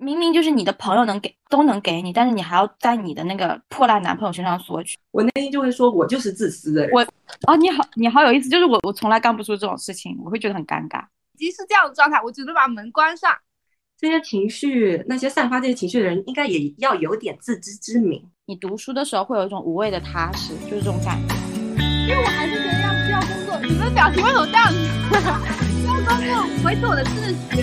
明明就是你的朋友能给都能给你，但是你还要在你的那个破烂男朋友身上索取。我内心就会说，我就是自私的人。我哦，你好，你好有意思，就是我我从来干不出这种事情，我会觉得很尴尬。已经是这样的状态，我只能把门关上。这些情绪，那些散发这些情绪的人，应该也要有点自知之明。你读书的时候会有一种无谓的踏实，就是这种感觉。因为我还是觉得要需要工作。你们表情为什么这样子？需要工作维持我的秩序。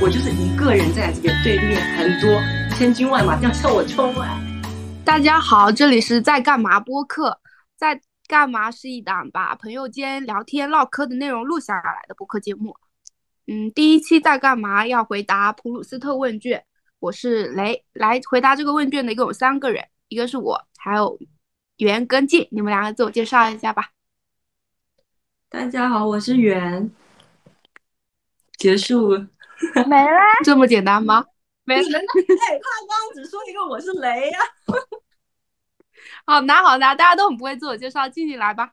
我就是一个人在这边，对面很多千军万马要向我冲来。大家好，这里是在干嘛播客，在干嘛是一档把朋友间聊天唠嗑的内容录下来的播客节目。嗯，第一期在干嘛？要回答普鲁斯特问卷。我是雷，来回答这个问卷的一共有三个人，一个是我，还有袁跟静。你们两个自我介绍一下吧。大家好，我是袁。结束。没了。这么简单吗？没了。哎，他刚刚只说一个我是雷呀。好拿好拿，大家都很不会自我介绍，静静来吧。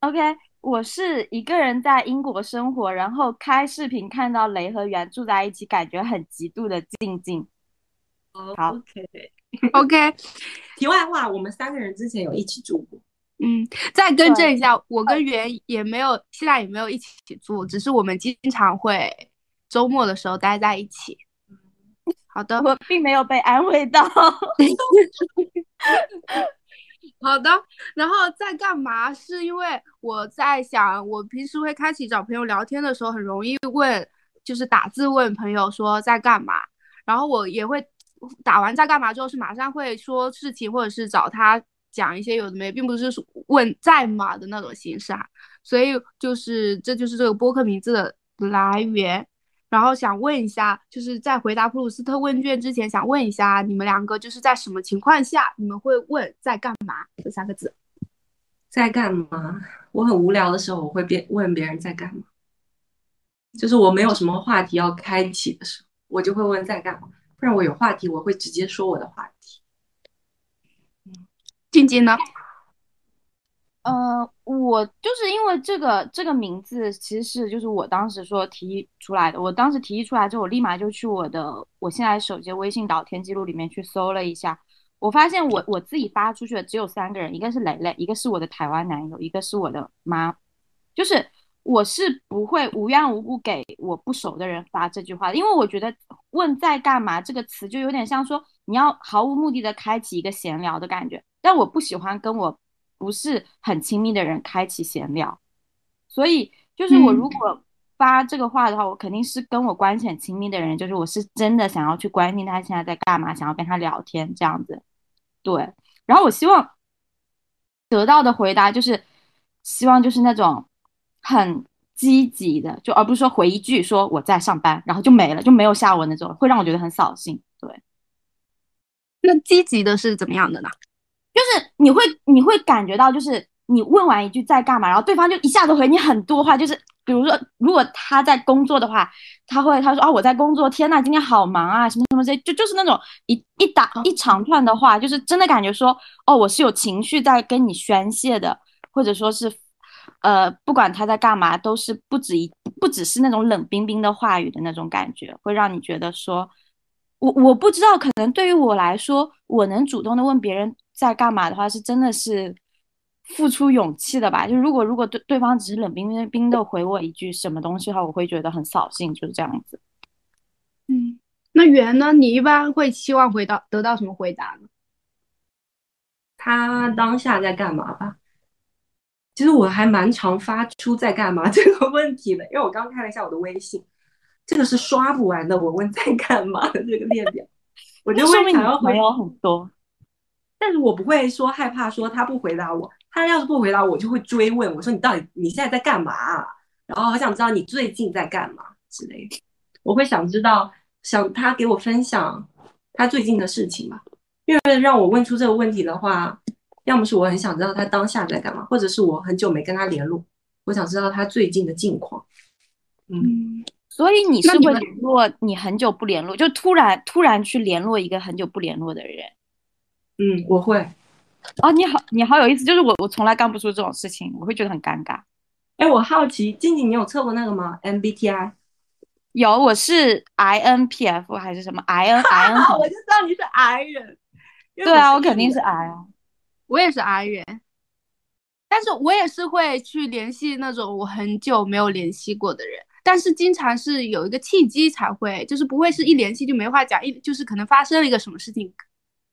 OK。我是一个人在英国生活，然后开视频看到雷和圆住在一起，感觉很极度的静静。好，OK，OK。题外话，我们三个人之前有一起住过。嗯，再更正一下，我跟袁也没有，现在也没有一起住，只是我们经常会周末的时候待在一起。好的，我并没有被安慰到。好的，然后在干嘛？是因为我在想，我平时会开启找朋友聊天的时候，很容易问，就是打字问朋友说在干嘛。然后我也会打完在干嘛之后，是马上会说事情，或者是找他讲一些有的没，并不是问在吗的那种形式啊。所以就是这就是这个播客名字的来源。然后想问一下，就是在回答普鲁斯特问卷之前，想问一下你们两个，就是在什么情况下你们会问在干嘛这三个字？在干嘛？我很无聊的时候，我会别问别人在干嘛。就是我没有什么话题要开启的时候，我就会问在干嘛。不然我有话题，我会直接说我的话题。嗯，静静呢？呃，我就是因为这个这个名字，其实是就是我当时说提议出来的。我当时提议出来之后，我立马就去我的我现在手机微信聊天记录里面去搜了一下，我发现我我自己发出去的只有三个人，一个是蕾蕾，一个是我的台湾男友，一个是我的妈。就是我是不会无缘无故给我不熟的人发这句话，因为我觉得问在干嘛这个词就有点像说你要毫无目的的开启一个闲聊的感觉，但我不喜欢跟我。不是很亲密的人开启闲聊，所以就是我如果发这个话的话，我肯定是跟我关系很亲密的人，就是我是真的想要去关心他现在在干嘛，想要跟他聊天这样子。对，然后我希望得到的回答就是希望就是那种很积极的，就而不是说回一句说我在上班，然后就没了，就没有下文那种，会让我觉得很扫兴。那积极的是怎么样的呢？就是你会你会感觉到，就是你问完一句在干嘛，然后对方就一下子回你很多话，就是比如说，如果他在工作的话，他会他说啊我在工作，天呐，今天好忙啊，什么什么这就就是那种一一打一长串的话，就是真的感觉说哦我是有情绪在跟你宣泄的，或者说是呃不管他在干嘛，都是不止一不只是那种冷冰冰的话语的那种感觉，会让你觉得说，我我不知道，可能对于我来说，我能主动的问别人。在干嘛的话是真的是付出勇气的吧？就如果如果对对方只是冷冰冰冰的回我一句什么东西的话，我会觉得很扫兴，就是这样子。嗯，那圆呢？你一般会期望回到得到什么回答呢？他当下在干嘛吧？其实我还蛮常发出在干嘛这个问题的，因为我刚看了一下我的微信，这个是刷不完的。我问在干嘛的这个列表，我就会想要回有很多。但是我不会说害怕，说他不回答我，他要是不回答我，就会追问我说你到底你现在在干嘛？然后好想知道你最近在干嘛之类的。我会想知道，想他给我分享他最近的事情吧。因为让我问出这个问题的话，要么是我很想知道他当下在干嘛，或者是我很久没跟他联络，我想知道他最近的近况。嗯，所以你是会联络你很久不联络，就突然突然去联络一个很久不联络的人。嗯，我会。哦，你好，你好有意思，就是我，我从来干不出这种事情，我会觉得很尴尬。哎，我好奇，静静，你有测过那个吗？MBTI？有，我是 INPF 还是什么 IN IN？我就知道你是 I 人。对啊，我肯定是 I 啊。我也是 I 人，但是我也是会去联系那种我很久没有联系过的人，但是经常是有一个契机才会，就是不会是一联系就没话讲，一就是可能发生了一个什么事情，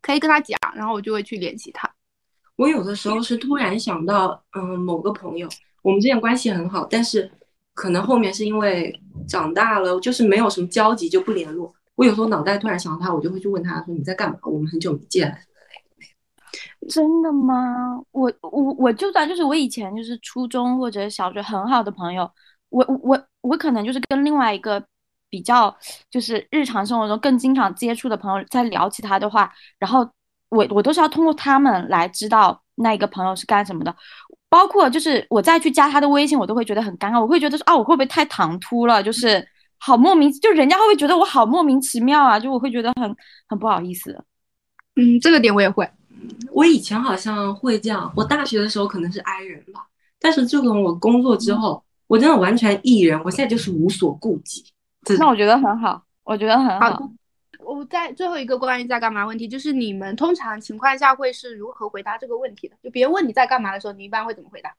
可以跟他讲，然后我就会去联系他。我有的时候是突然想到，嗯，某个朋友，我们之间关系很好，但是可能后面是因为长大了，就是没有什么交集就不联络。我有时候脑袋突然想到他，我就会去问他说你在干嘛？我们很久没见了。真的吗？我我我就算就是我以前就是初中或者小学很好的朋友，我我我可能就是跟另外一个比较就是日常生活中更经常接触的朋友在聊起他的话，然后。我我都是要通过他们来知道那一个朋友是干什么的，包括就是我再去加他的微信，我都会觉得很尴尬，我会觉得说啊，我会不会太唐突了？就是好莫名，就人家会不会觉得我好莫名其妙啊？就我会觉得很很不好意思。嗯，这个点我也会。我以前好像会这样，我大学的时候可能是 I 人吧，但是自从我工作之后，我真的完全 E 人，我现在就是无所顾忌。那我觉得很好，我觉得很好。我在最后一个关于在干嘛问题，就是你们通常情况下会是如何回答这个问题的？就别人问你在干嘛的时候，你一般会怎么回答？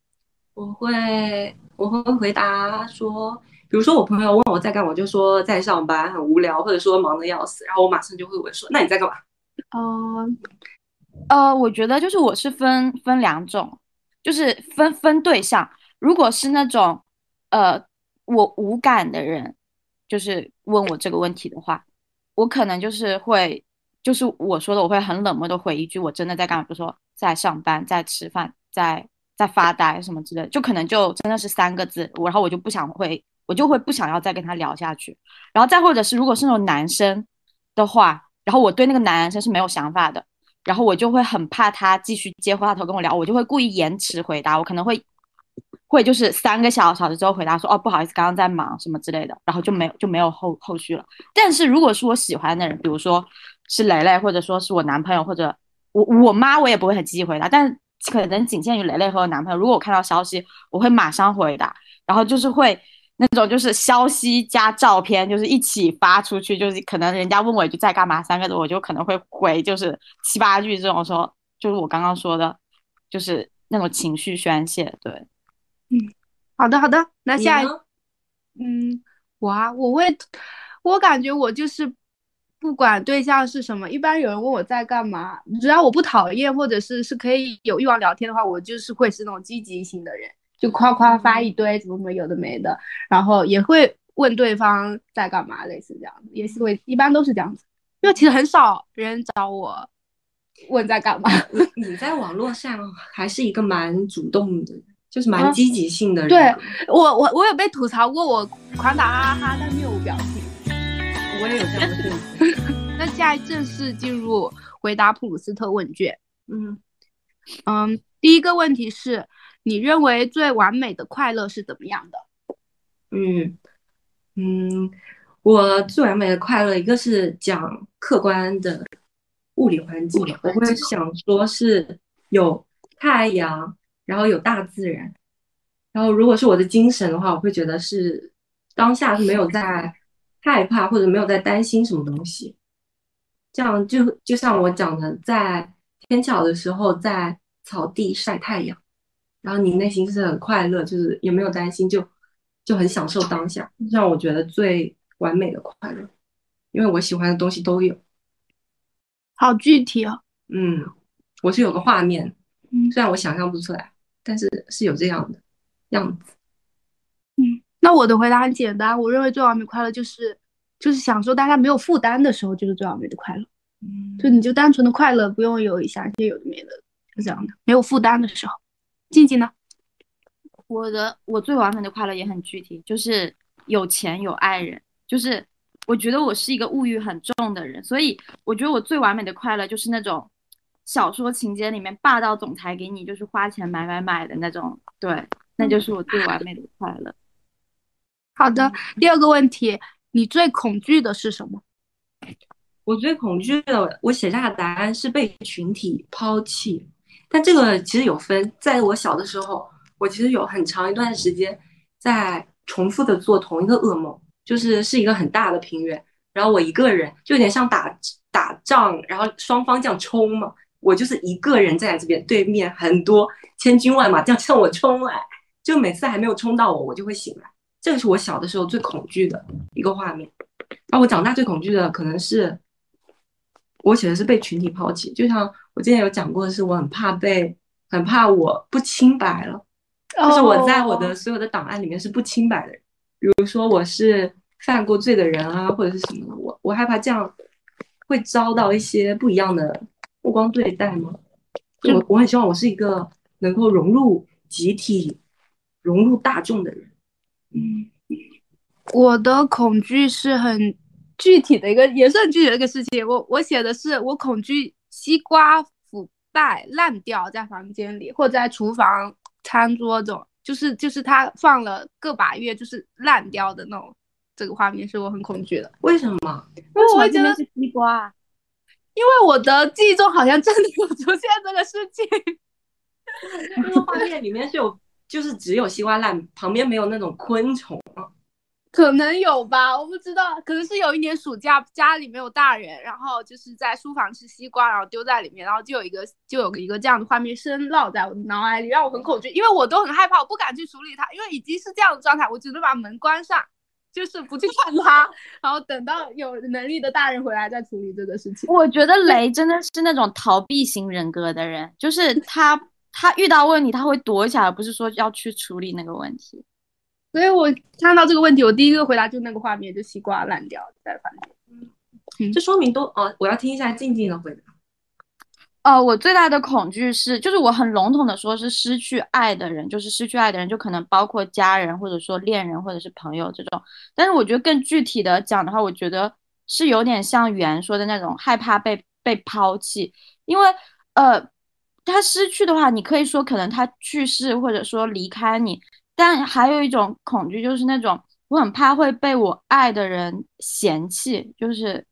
我会我会回答说，比如说我朋友问我在干嘛，我就说在上班，很无聊，或者说忙得要死，然后我马上就会问说，那你在干嘛？嗯，呃，我觉得就是我是分分两种，就是分分对象。如果是那种呃我无感的人，就是问我这个问题的话。我可能就是会，就是我说的，我会很冷漠的回一句，我真的在干嘛？就说在上班，在吃饭，在在发呆什么之类的，就可能就真的是三个字，然后我就不想会，我就会不想要再跟他聊下去。然后再或者是如果是那种男生的话，然后我对那个男生是没有想法的，然后我就会很怕他继续接话头跟我聊，我就会故意延迟回答，我可能会。会就是三个小小时之后回答说哦不好意思刚刚在忙什么之类的，然后就没有就没有后后续了。但是如果是我喜欢的人，比如说是蕾蕾，或者说是我男朋友，或者我我妈，我也不会很积极回答。但可能仅限于蕾蕾和我男朋友。如果我看到消息，我会马上回答，然后就是会那种就是消息加照片，就是一起发出去，就是可能人家问我一句在干嘛三个字，我就可能会回就是七八句这种说，就是我刚刚说的，就是那种情绪宣泄，对。嗯，好的好的，那下一，嗯，我啊，我会，我感觉我就是不管对象是什么，一般有人问我在干嘛，只要我不讨厌或者是是可以有欲望聊天的话，我就是会是那种积极型的人，就夸夸发一堆怎么怎么有的没的，然后也会问对方在干嘛，类似这样子，也是会一般都是这样子，因为其实很少人找我问在干嘛。你在网络上还是一个蛮主动的。就是蛮积极性的人，对我我我有被吐槽过，我狂打哈哈哈，但面无表情。我也有这样的事情。那现在正式进入回答普鲁斯特问卷。嗯嗯，第一个问题是你认为最完美的快乐是怎么样的？嗯嗯，我最完美的快乐，一个是讲客观的物理环境，我会想说是有太阳。然后有大自然，然后如果是我的精神的话，我会觉得是当下是没有在害怕或者没有在担心什么东西，这样就就像我讲的，在天桥的时候在草地晒太阳，然后你内心是很快乐，就是也没有担心，就就很享受当下，让我觉得最完美的快乐，因为我喜欢的东西都有，好具体哦，嗯，我是有个画面，嗯，虽然我想象不出来。但是是有这样的样子，嗯，那我的回答很简单，我认为最完美快乐就是就是享受大家没有负担的时候，就是最完美的快乐，嗯，就你就单纯的快乐，不用有一些有的没的，是这样的，没有负担的时候。静静呢？我的我最完美的快乐也很具体，就是有钱有爱人，就是我觉得我是一个物欲很重的人，所以我觉得我最完美的快乐就是那种。小说情节里面霸道总裁给你就是花钱买买买的那种，对，那就是我最完美的快乐。好的，第二个问题，你最恐惧的是什么？我最恐惧的，我写下的答案是被群体抛弃。但这个其实有分，在我小的时候，我其实有很长一段时间在重复的做同一个噩梦。就是是一个很大的平原，然后我一个人就有点像打打仗，然后双方这样冲嘛，我就是一个人站在这边，对面很多千军万马这样向我冲来，就每次还没有冲到我，我就会醒来。这个是我小的时候最恐惧的一个画面。而我长大最恐惧的可能是，我写的是被群体抛弃，就像我之前有讲过的是，我很怕被，很怕我不清白了，就是我在我的所有的档案里面是不清白的人，比如说我是犯过罪的人啊，或者是什么，我我害怕这样会遭到一些不一样的目光对待吗？我我很希望我是一个能够融入集体、融入大众的人。嗯。我的恐惧是很具体的一个，也是很具体的一个事情。我我写的是我恐惧西瓜腐败烂掉在房间里，或者在厨房餐桌中，就是就是它放了个把月，就是烂掉的那种。这个画面是我很恐惧的。为什么？因为我觉得是西瓜，因为我的记忆中好像真的有出现这个事情。那个画面里面是有，就是只有西瓜烂，旁边没有那种昆虫可能有吧，我不知道，可能是有一年暑假家里没有大人，然后就是在书房吃西瓜，然后丢在里面，然后就有一个就有一个这样的画面深烙在我的脑海里，让我很恐惧，因为我都很害怕，我不敢去处理它，因为已经是这样的状态，我只能把门关上，就是不去看他，然后等到有能力的大人回来再处理这个事情。我觉得雷真的是那种逃避型人格的人，就是他他遇到问题他会躲起来，不是说要去处理那个问题。所以我看到这个问题，我第一个回答就那个画面，就西瓜烂掉在房间。嗯，这说明都哦，我要听一下静静的回答。哦，我最大的恐惧是，就是我很笼统的说，是失去爱的人，就是失去爱的人，就可能包括家人，或者说恋人，或者是朋友这种。但是我觉得更具体的讲的话，我觉得是有点像袁说的那种害怕被被抛弃，因为呃，他失去的话，你可以说可能他去世，或者说离开你。但还有一种恐惧，就是那种我很怕会被我爱的人嫌弃，就是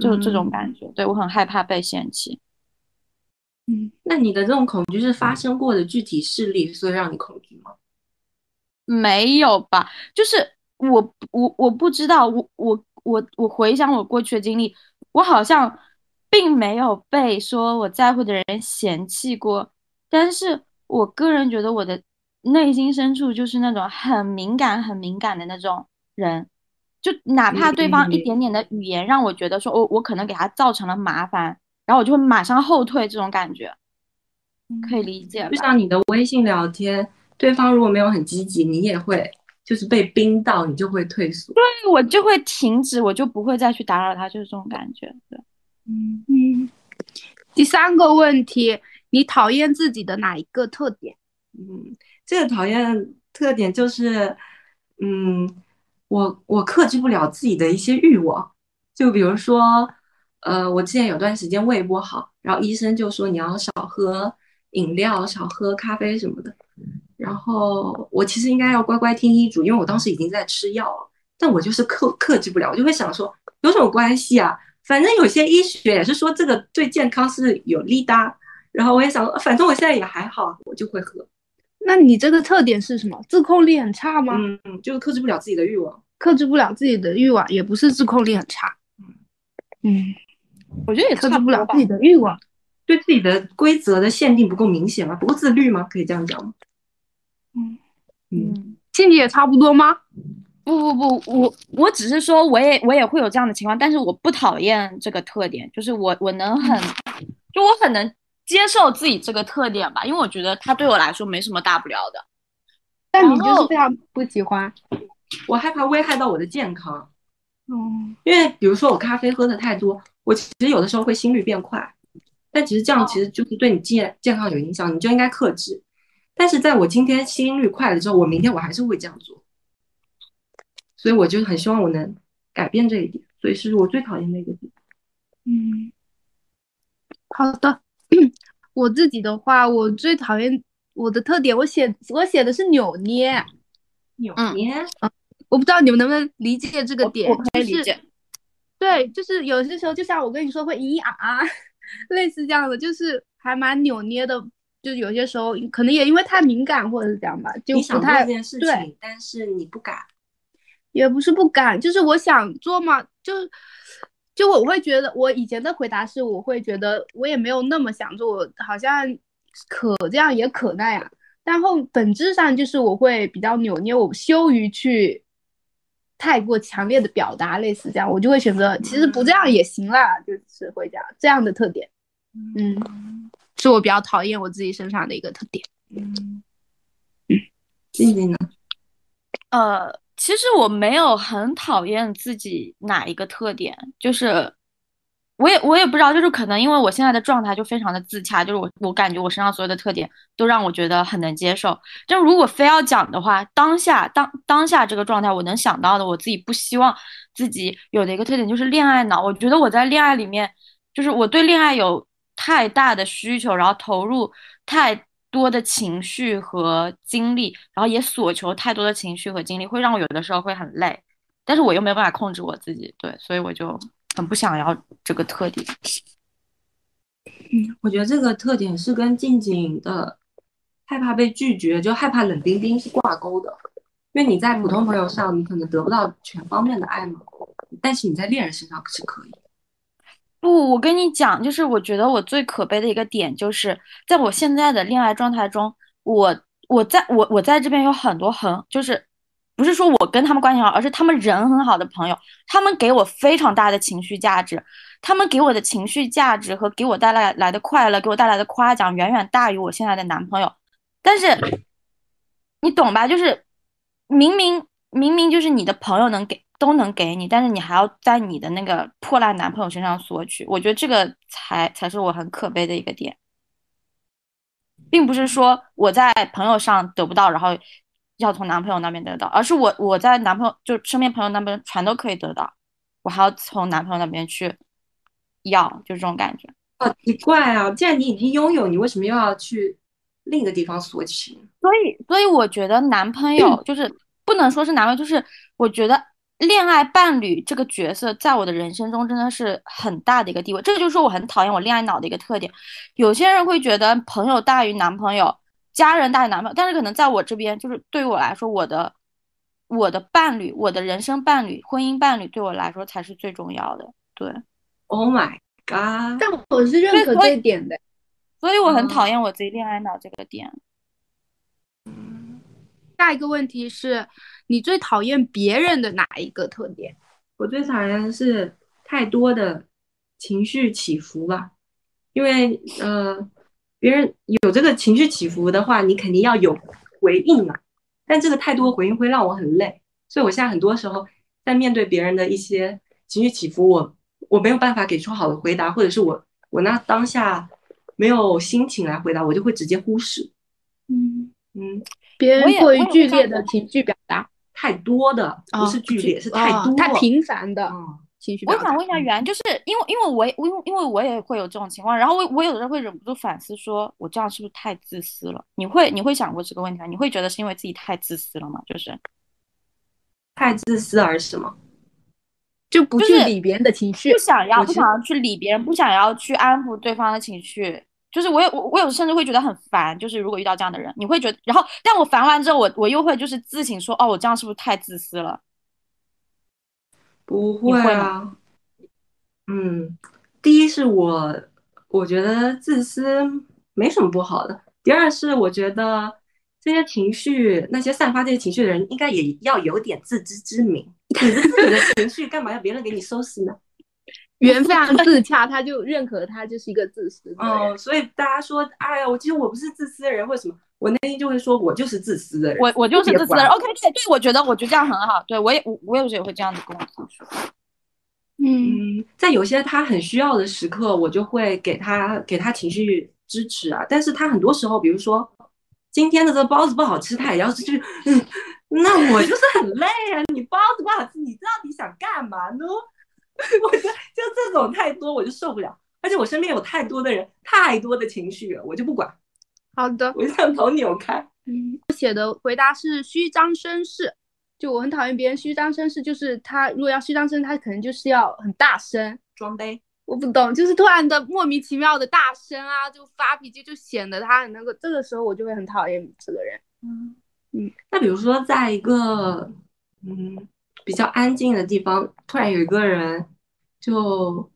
就这种感觉。对我很害怕被嫌弃。嗯，那你的这种恐惧是发生过的具体事例，所以让你恐惧吗？没有吧，就是我我我不知道，我我我我回想我过去的经历，我好像并没有被说我在乎的人嫌弃过，但是我个人觉得我的。内心深处就是那种很敏感、很敏感的那种人，就哪怕对方一点点的语言让我觉得说，我我可能给他造成了麻烦，然后我就会马上后退，这种感觉可以理解。就像你的微信聊天，对方如果没有很积极，你也会就是被冰到，你就会退缩。对我就会停止，我就不会再去打扰他，就是这种感觉。对，嗯嗯。第三个问题，你讨厌自己的哪一个特点？嗯。这个讨厌特点就是，嗯，我我克制不了自己的一些欲望，就比如说，呃，我之前有段时间胃不好，然后医生就说你要少喝饮料，少喝咖啡什么的，然后我其实应该要乖乖听医嘱，因为我当时已经在吃药了，但我就是克克制不了，我就会想说有什么关系啊？反正有些医学也是说这个对健康是有利的，然后我也想，反正我现在也还好，我就会喝。那你这个特点是什么？自控力很差吗？嗯，就是克制不了自己的欲望，克制不了自己的欲望，也不是自控力很差。嗯，我觉得也克制不了自己的欲望，对自己的规则的限定不够明显吗？不够自律吗？可以这样讲吗？嗯嗯，心里也差不多吗？不不不，我我只是说，我也我也会有这样的情况，但是我不讨厌这个特点，就是我我能很，就我很能。接受自己这个特点吧，因为我觉得它对我来说没什么大不了的。但你就是非常不喜欢，我害怕危害到我的健康。嗯，因为比如说我咖啡喝的太多，我其实有的时候会心率变快，但其实这样其实就是对你健健康有影响，你就应该克制。但是在我今天心率快了之后，我明天我还是会这样做，所以我就很希望我能改变这一点，所以是我最讨厌的一个点。嗯，好的。我自己的话，我最讨厌我的特点，我写我写的是扭捏，扭捏，嗯，我不知道你们能不能理解这个点，我可以理解。对，就是有些时候，就像我跟你说会咿咿啊啊，类似这样的，就是还蛮扭捏的，就有些时候可能也因为太敏感或者是这样吧，就不太对。但是你不敢，也不是不敢，就是我想做嘛，就就我会觉得，我以前的回答是，我会觉得我也没有那么想做，我好像可这样也可那样，但后本质上就是我会比较扭捏，我羞于去太过强烈的表达，类似这样，我就会选择其实不这样也行啦，就是会这样这样的特点，嗯，是我比较讨厌我自己身上的一个特点，嗯，静静呢？呃。其实我没有很讨厌自己哪一个特点，就是我也我也不知道，就是可能因为我现在的状态就非常的自洽，就是我我感觉我身上所有的特点都让我觉得很能接受。就如果非要讲的话，当下当当下这个状态，我能想到的，我自己不希望自己有的一个特点就是恋爱脑。我觉得我在恋爱里面，就是我对恋爱有太大的需求，然后投入太。多的情绪和精力，然后也索求太多的情绪和精力，会让我有的时候会很累，但是我又没有办法控制我自己，对，所以我就很不想要这个特点。嗯，我觉得这个特点是跟静静的害怕被拒绝，就害怕冷冰冰是挂钩的，因为你在普通朋友上，你可能得不到全方面的爱嘛，但是你在恋人身上是可以。不，我跟你讲，就是我觉得我最可悲的一个点，就是在我现在的恋爱状态中，我我在我我在这边有很多很就是不是说我跟他们关系好，而是他们人很好的朋友，他们给我非常大的情绪价值，他们给我的情绪价值和给我带来来的快乐，给我带来的夸奖远远大于我现在的男朋友。但是你懂吧？就是明明明明就是你的朋友能给。都能给你，但是你还要在你的那个破烂男朋友身上索取，我觉得这个才才是我很可悲的一个点，并不是说我在朋友上得不到，然后要从男朋友那边得到，而是我我在男朋友就身边朋友那边全都可以得到，我还要从男朋友那边去要，就这种感觉。好奇怪啊！既然你已经拥有，你为什么又要去另一个地方索取？所以，所以我觉得男朋友就是不能说是男朋友，就是我觉得。恋爱伴侣这个角色在我的人生中真的是很大的一个地位，这个就是我很讨厌我恋爱脑的一个特点。有些人会觉得朋友大于男朋友，家人大于男朋友，但是可能在我这边，就是对于我来说，我的我的伴侣，我的人生伴侣，婚姻伴侣对我来说才是最重要的。对，Oh my god！但我是认可这一点的，所以我很讨厌我自己恋爱脑这个点。下一个问题是。你最讨厌别人的哪一个特点？我最讨厌的是太多的情绪起伏吧，因为呃，别人有这个情绪起伏的话，你肯定要有回应嘛。但这个太多回应会让我很累，所以我现在很多时候在面对别人的一些情绪起伏，我我没有办法给出好的回答，或者是我我那当下没有心情来回答，我就会直接忽视。嗯嗯，别人过于剧烈的情绪表达。太多的不是剧烈，是太多太频繁的情绪。我想问一下袁，就是因为因为我我因为因为我也会有这种情况，然后我我有的时候会忍不住反思，说我这样是不是太自私了？你会你会想过这个问题吗？你会觉得是因为自己太自私了吗？就是太自私而是吗？就不去理别人的情绪，不想要不想要去理别人，不想要去安抚对方的情绪。就是我有我我有甚至会觉得很烦，就是如果遇到这样的人，你会觉得，然后但我烦完之后，我我又会就是自省说，哦，我这样是不是太自私了？不会啊，嗯，第一是我我觉得自私没什么不好的，第二是我觉得这些情绪，那些散发这些情绪的人，应该也要有点自知之明，你自己的情绪干嘛要别人给你收拾呢？缘非常自洽，他就认可他就是一个自私的人。所以大家说，哎呀，我其实我不是自私的人，为什么？我内心就会说，我就是自私的人。我我就是自私的人。OK，对对，我觉得我觉得这样很好。对我也我我有时候也会这样子跟我自己说。嗯，在有些他很需要的时刻，我就会给他给他情绪支持啊。但是他很多时候，比如说今天的这个包子不好吃，他也要去，嗯，那我就是很累啊。你包子不好吃，你到底想干嘛呢？我觉得就这种太多，我就受不了。而且我身边有太多的人，太多的情绪了，我就不管。好的，我就想头扭开。嗯，我写的回答是虚张声势，就我很讨厌别人虚张声势，就是他如果要虚张声，他可能就是要很大声装杯。我不懂，就是突然的莫名其妙的大声啊，就发脾气，就显得他很那个。这个时候我就会很讨厌这个人。嗯嗯，那比如说在一个嗯。比较安静的地方，突然有一个人就，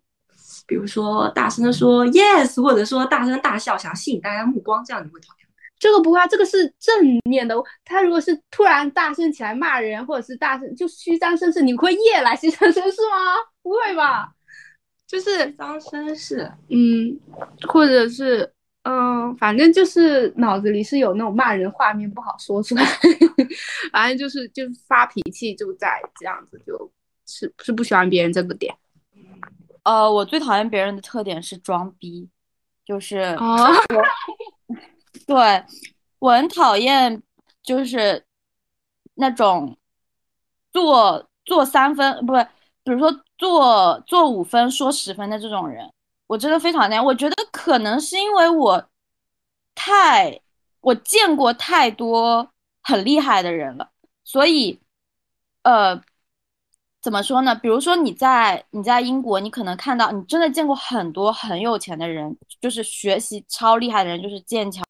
比如说大声的说 yes，或者说大声大笑，想吸引大家目光，这样你会讨厌吗？这个不会啊，这个是正面的。他如果是突然大声起来骂人，或者是大声就虚张声势，你会夜来虚张声势吗？不会吧？就是张声势，嗯，或者是嗯，反正就是脑子里是有那种骂人画面，不好说出来。反正就是就是发脾气，就在这样子，就是是不喜欢别人这个点。呃，我最讨厌别人的特点是装逼，就是哦，对我很讨厌，就是那种做做三分不是，比如说做做五分说十分的这种人，我真的非常讨厌。我觉得可能是因为我太我见过太多很厉害的人了，所以呃。怎么说呢？比如说你在你在英国，你可能看到你真的见过很多很有钱的人，就是学习超厉害的人，就是剑桥、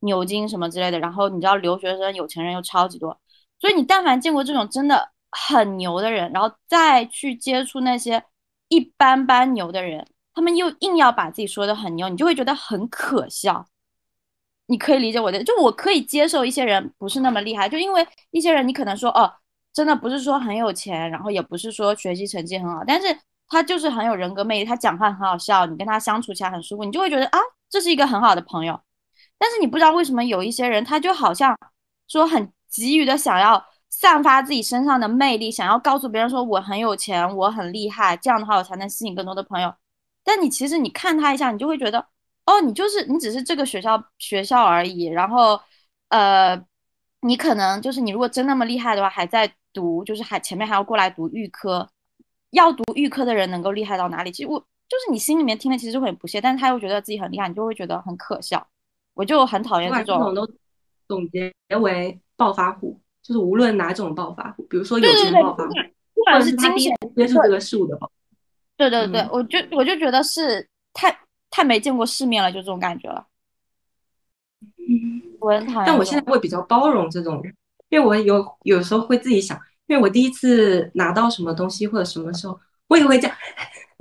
牛津什么之类的。然后你知道留学生有钱人又超级多，所以你但凡见过这种真的很牛的人，然后再去接触那些一般般牛的人，他们又硬要把自己说的很牛，你就会觉得很可笑。你可以理解我的，就我可以接受一些人不是那么厉害，就因为一些人你可能说哦。真的不是说很有钱，然后也不是说学习成绩很好，但是他就是很有人格魅力，他讲话很好笑，你跟他相处起来很舒服，你就会觉得啊，这是一个很好的朋友。但是你不知道为什么有一些人，他就好像说很急于的想要散发自己身上的魅力，想要告诉别人说我很有钱，我很厉害，这样的话我才能吸引更多的朋友。但你其实你看他一下，你就会觉得，哦，你就是你只是这个学校学校而已，然后呃，你可能就是你如果真那么厉害的话，还在。读就是还前面还要过来读预科，要读预科的人能够厉害到哪里？其实我就是你心里面听了其实会很不屑，但是他又觉得自己很厉害，你就会觉得很可笑。我就很讨厌这种都总结为暴发户，就是无论哪种暴发户，比如说有钱暴发户，不管是金钱接触这个事物的暴，对对对，我就我就觉得是太太没见过世面了，就这种感觉了。嗯，我很讨厌。但我现在会比较包容这种人。因为我有有时候会自己想，因为我第一次拿到什么东西或者什么时候，我也会这样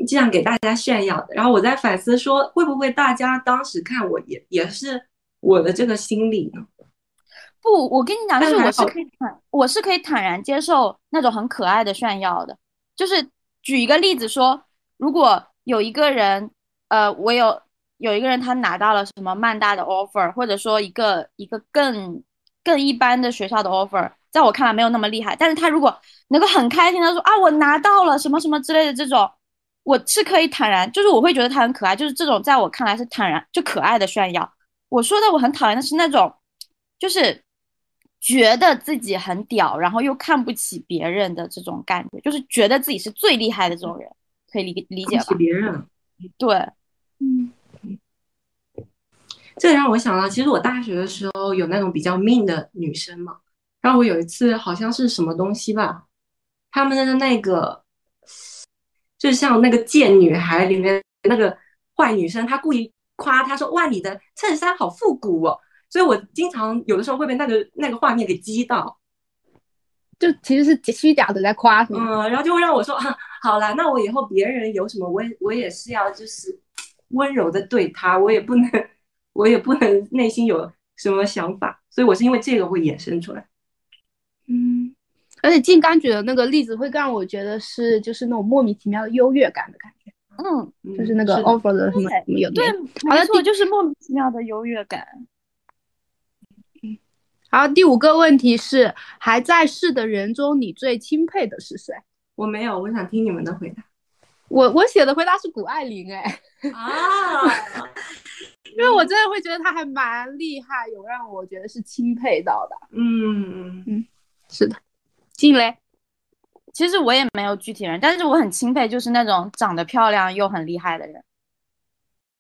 这样给大家炫耀的。然后我在反思说，会不会大家当时看我也也是我的这个心理呢？不，我跟你讲，就是我是可以坦，我是可以坦然接受那种很可爱的炫耀的。就是举一个例子说，如果有一个人，呃，我有有一个人他拿到了什么曼大的 offer，或者说一个一个更。更一般的学校的 offer，在我看来没有那么厉害，但是他如果能够很开心的说啊，我拿到了什么什么之类的这种，我是可以坦然，就是我会觉得他很可爱，就是这种在我看来是坦然就可爱的炫耀。我说的我很讨厌的是那种，就是觉得自己很屌，然后又看不起别人的这种感觉，就是觉得自己是最厉害的这种人，可以理理解吧？别人，对，嗯。这让我想到，其实我大学的时候有那种比较 mean 的女生嘛。然后我有一次好像是什么东西吧，他们的那个，就像那个贱女孩里面那个坏女生，她故意夸她说：“哇，你的衬衫好复古哦。”所以我经常有的时候会被那个那个画面给激到，就其实是虚假的在夸。嗯，然后就会让我说啊：“好啦，那我以后别人有什么，我也我也是要就是温柔的对他，我也不能。”我也不能内心有什么想法，所以我是因为这个会衍生出来。嗯，而且静刚举的那个例子会让我觉得是就是那种莫名其妙的优越感的感觉。嗯，就是那个 offer 的什么什么有对，没错，就是莫名其妙的优越感。嗯，好，第五个问题是还在世的人中，你最钦佩的是谁？我没有，我想听你们的回答。我我写的回答是谷爱凌，哎啊。因为我真的会觉得他还蛮厉害，有让我觉得是钦佩到的。嗯嗯，是的。静蕾，其实我也没有具体人，但是我很钦佩，就是那种长得漂亮又很厉害的人。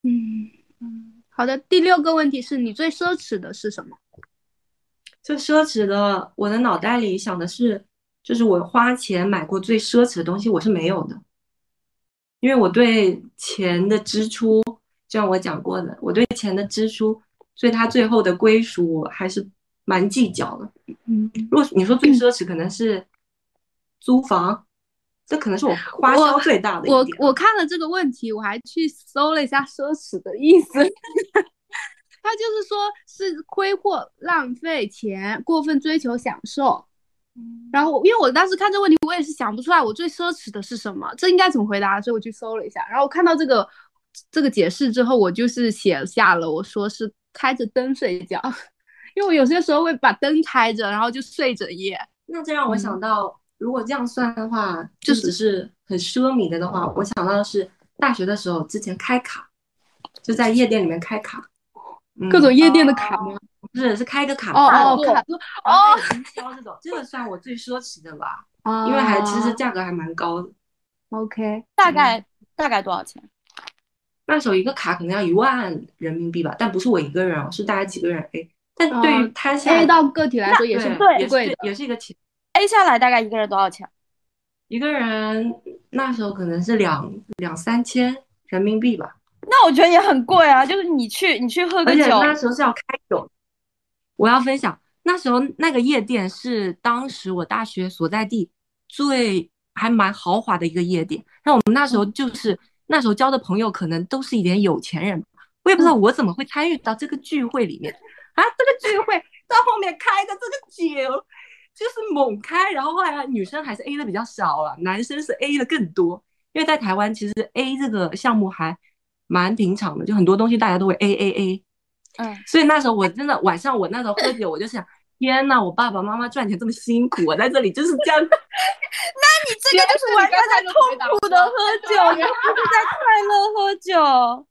嗯嗯，好的。第六个问题是你最奢侈的是什么？最奢侈的，我的脑袋里想的是，就是我花钱买过最奢侈的东西，我是没有的，因为我对钱的支出。就像我讲过的，我对钱的支出，所以他最后的归属还是蛮计较的。嗯，如果你说最奢侈，可能是租房，这可能是我花销最大的一我。我看了这个问题，我还去搜了一下奢侈的意思。他就是说是挥霍、浪费钱、过分追求享受。然后，因为我当时看这个问题，我也是想不出来我最奢侈的是什么，这应该怎么回答，所以我去搜了一下。然后我看到这个这个解释之后，我就是写下了，我说是开着灯睡觉，因为我有些时候会把灯开着，然后就睡整夜。那这让我想到，如果这样算的话，就就是只是很奢靡的的话，我想到的是大学的时候之前开卡，就在夜店里面开卡，嗯各种夜店的卡吗？不是是开个卡哦大做哦卡然后还有营销这种，这个算我最奢侈的吧，啊因为还其实价格还蛮高的。OK，大概大概多少钱？那时候一个卡可能要一万人民币吧，但不是我一个人哦，是大家几个人 A。但对于哦摊下来 A 到个体来说也是对也是贵的。也是一个钱，A 下来大概一个人多少钱？一个人那时候可能是两两三千人民币吧。那我觉得也很贵啊，就是你去你去喝个酒，那时候是要开酒。我要分享，那时候那个夜店是当时我大学所在地最还蛮豪华的一个夜店。那我们那时候就是那时候交的朋友，可能都是一点有钱人。我也不知道我怎么会参与到这个聚会里面啊！这个聚会到后面开的这个酒就是猛开，然后后来女生还是 A 的比较少了，男生是 A 的更多。因为在台湾，其实 A 这个项目还蛮平常的，就很多东西大家都会 A A A。嗯，所以那时候我真的晚上我那时候喝酒，我就想，天呐，我爸爸妈妈赚钱这么辛苦，我在这里就是这样。那你这个就是完全在痛苦的喝酒，你不是在快乐喝酒。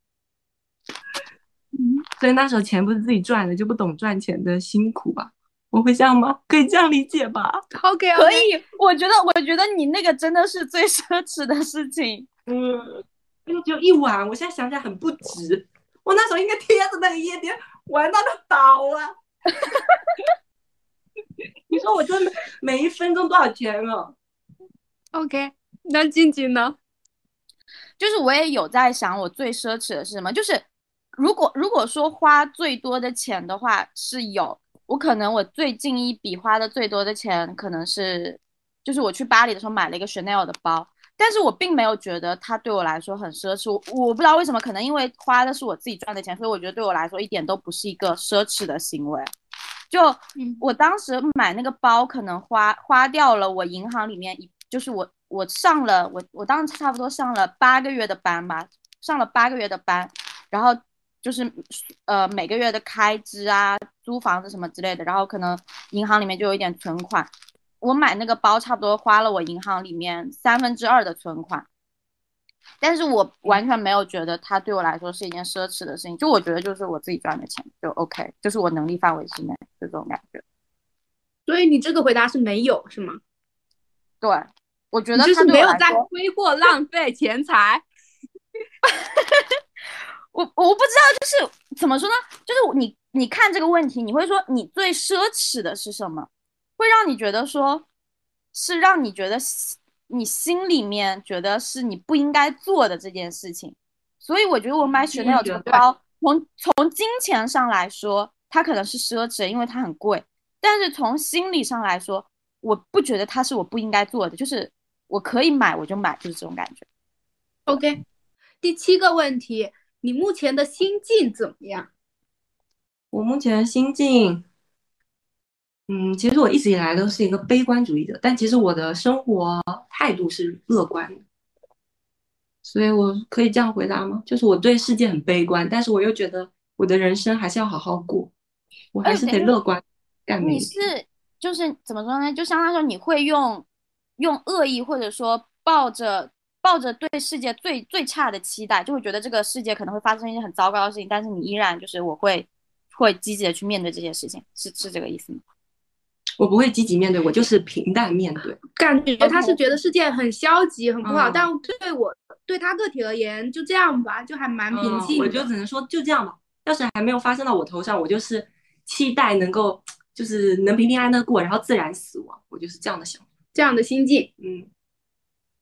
所以那时候钱不是自己赚的，就不懂赚钱的辛苦吧？我会这样吗？可以这样理解吧？OK，可以，我觉得我觉得你那个真的是最奢侈的事情。嗯，那个只有一晚，我现在想起来很不值。我那时候应该贴着那个夜店玩到它倒了。你说我真的每一分钟多少钱啊？OK，那静静呢？就是我也有在想，我最奢侈的是什么？就是如果如果说花最多的钱的话，是有我可能我最近一笔花的最多的钱，可能是就是我去巴黎的时候买了一个 Chanel 的包，但是我并没有觉得它对我来说很奢侈。我我不知道为什么，可能因为花的是我自己赚的钱，所以我觉得对我来说一点都不是一个奢侈的行为。就嗯我当时买那个包，可能花花掉了我银行里面一，就是我我上了我我当时差不多上了八个月的班吧，上了八个月的班，然后就是呃每个月的开支啊，租房子什么之类的，然后可能银行里面就有一点存款。我买那个包差不多花了我银行里面三分之二的存款，但是我完全没有觉得它对我来说是一件奢侈的事情，就我觉得就是我自己赚的钱就 OK，就是我能力范围之内，就这种感觉。所以你这个回答是没有是吗？对，我觉得就是没有在挥霍浪费钱财。我我不知道，就是怎么说呢？就是你你看这个问题，你会说你最奢侈的是什么？会让你觉得说，是让你觉得心你心里面觉得是你不应该做的这件事情。所以我觉得我买 Chanel 这个包，从从金钱上来说，它可能是奢侈，因为它很贵。但是从心理上来说，我不觉得它是我不应该做的，就是我可以买我就买，就是这种感觉。OK，第七个问题，你目前的心境怎么样？我目前的心境，嗯，其实我一直以来都是一个悲观主义者，但其实我的生活态度是乐观的，所以我可以这样回答吗？就是我对世界很悲观，但是我又觉得我的人生还是要好好过，我还是得乐观你。是就是怎么说呢？就相当于说你会用用恶意或者说抱着抱着对世界最最差的期待，就会觉得这个世界可能会发生一些很糟糕的事情，但是你依然就是我会会积极的去面对这些事情，是是这个意思吗？我不会积极面对，我就是平淡面对。感觉他是觉得世界很消极、很不好，嗯但对我对他个体而言，就这样吧，就还蛮平静。嗯我就只能说就这样吧。要是还没有发生到我头上，我就是期待能够就是能平平安安的过，然后自然死亡。我就是这样的想法。这样的心境。嗯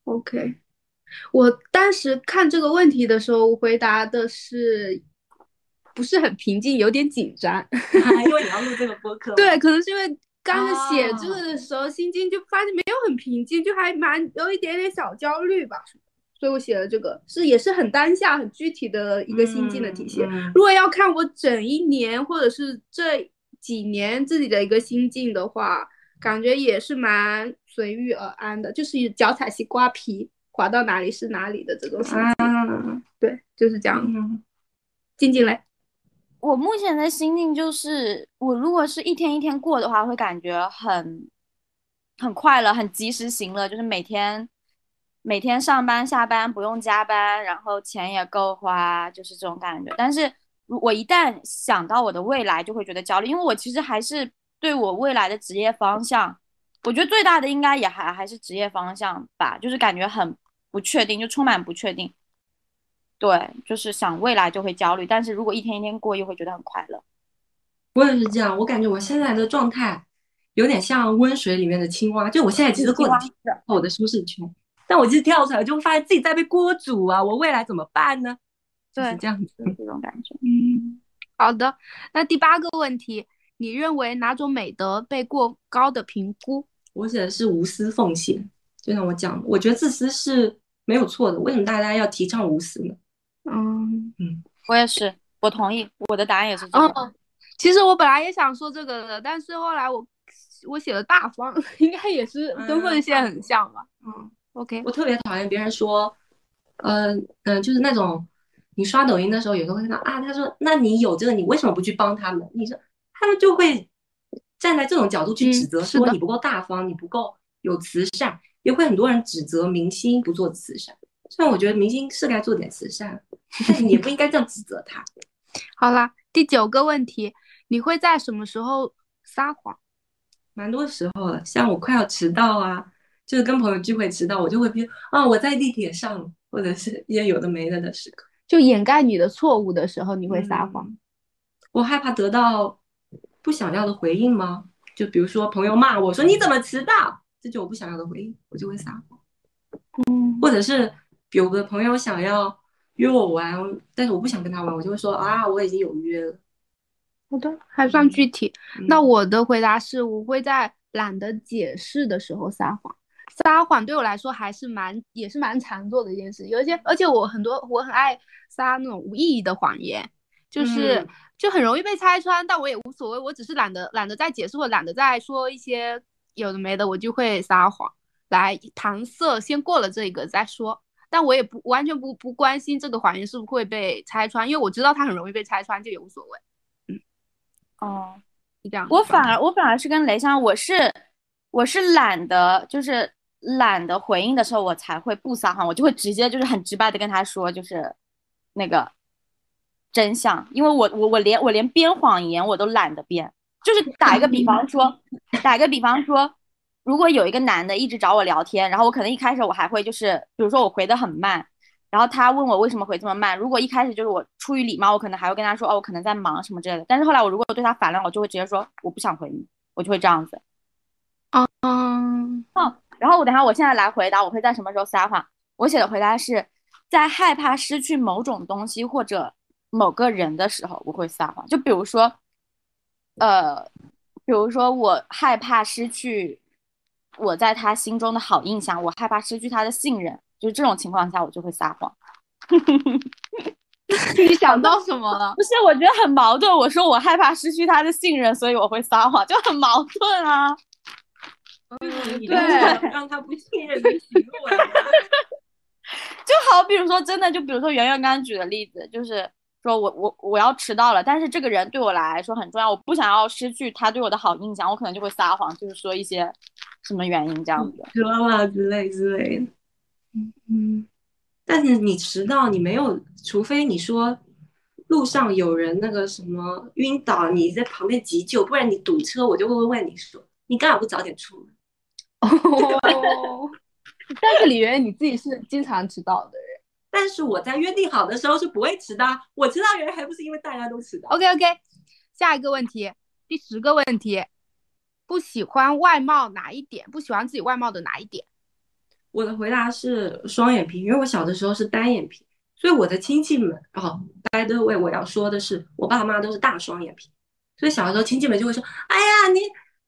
，OK，我当时看这个问题的时候，我回答的是不是很平静，有点紧张。因为你要录这个播客。对，可能是因为刚写这个的时候，心境就发现没有很平静，就还蛮有一点点小焦虑吧。所以我写了这个，是也是很当下、很具体的一个心境的体现。如果要看我整一年或者是这几年自己的一个心境的话，感觉也是蛮随遇而安的，就是脚踩西瓜皮，滑到哪里是哪里的这种心境。对，就是这样。静静嘞，我目前的心境就是，我如果是一天一天过的话，会感觉很很快乐，很及时行乐，就是每天。每天上班下班不用加班，然后钱也够花，就是这种感觉。但是，我一旦想到我的未来，就会觉得焦虑，因为我其实还是对我未来的职业方向，我觉得最大的应该也还还是职业方向吧，就是感觉很不确定，就充满不确定。对，就是想未来就会焦虑，但是如果一天一天过，又会觉得很快乐。我也是这样，我感觉我现在的状态有点像温水里面的青蛙，就我现在其实过得挺我的舒适圈。但我其实跳出来，就发现自己在被锅煮啊！我未来怎么办呢？对，这样子这种感觉。嗯，好的。那第八个问题，你认为哪种美德被过高的评估？我写的是无私奉献。就像我讲，我觉得自私是没有错的。为什么大家要提倡无私呢？嗯嗯，我也是，我同意。我的答案也是这个。其实我本来也想说这个的，但是后来我我写了大方，应该也是跟奉献很像吧？嗯。OK，我特别讨厌别人说，嗯嗯，就是那种你刷抖音的时候，有时候会看到啊，他说，那你有这个，你为什么不去帮他们？你说他们就会站在这种角度去指责，说你不够大方，你不够有慈善，也会很多人指责明星不做慈善。虽然我觉得明星是该做点慈善，但你也不应该这样指责他。好啦，第九个问题，你会在什么时候撒谎？蛮多时候了，像我快要迟到啊。就是跟朋友聚会迟到，我就会比啊我在地铁上，或者是一些有的没的的时刻，就掩盖你的错误的时候，你会撒谎。我害怕得到不想要的回应吗？就比如说朋友骂我说你怎么迟到，这就我不想要的回应，我就会撒谎。嗯，或者是有个朋友想要约我玩，但是我不想跟他玩，我就会说啊我已经有约了。好的，还算具体。那我的回答是，我会在懒得解释的时候撒谎。撒谎对我来说还是蛮也是蛮常做的一件事，有一些而且我很多我很爱撒那种无意义的谎言，就是就很容易被拆穿，但我也无所谓，我只是懒得懒得再解释或懒得再说一些有的没的，我就会撒谎来搪塞，先过了这个再说，但我也不完全不不关心这个谎言是不是会被拆穿，因为我知道它很容易被拆穿，就也无所谓。嗯，哦，是这样，我反而我反而是跟雷香，我是我是懒得就是。懒得回应的时候，我才会不撒谎，我就会直接就是很直白的跟他说，就是那个真相，因为我我我连我连编谎言我都懒得编，就是打一个比方说，打一个比方说，如果有一个男的一直找我聊天，然后我可能一开始我还会就是，比如说我回的很慢，然后他问我为什么回这么慢，如果一开始就是我出于礼貌，我可能还会跟他说，哦，我可能在忙什么之类的，但是后来我如果对他反了，我就会直接说我不想回你，我就会这样子。嗯，哦。然后我等下，我现在来回答，我会在什么时候撒谎？我写的回答是在害怕失去某种东西或者某个人的时候，我会撒谎。就比如说，呃，比如说我害怕失去我在他心中的好印象，我害怕失去他的信任，就是这种情况下，我就会撒谎。你想到什么了？不是，我觉得很矛盾。我说我害怕失去他的信任，所以我会撒谎，就很矛盾啊。嗯，对，让他不信任的行为，就好比如说，真的，就比如说圆圆刚刚举的例子，就是说我我我要迟到了，但是这个人对我来说很重要，我不想要失去他对我的好印象，我可能就会撒谎，就是说一些什么原因这样子，车了之类之类的。嗯嗯，但是你迟到，你没有，除非你说路上有人那个什么晕倒，你在旁边急救，不然你堵车，我就会问你说，你干嘛不早点出门？哦，但是李媛你自己是经常迟到的人，但是我在约定好的时候是不会迟到。我迟到原因还不是因为大家都迟到。OK OK，下一个问题，第十个问题，不喜欢外貌哪一点？不喜欢自己外貌的哪一点？我的回答是双眼皮，因为我小的时候是单眼皮，所以我的亲戚们哦，by the way，我要说的是，我爸妈都是大双眼皮，所以小的时候亲戚们就会说，哎呀你。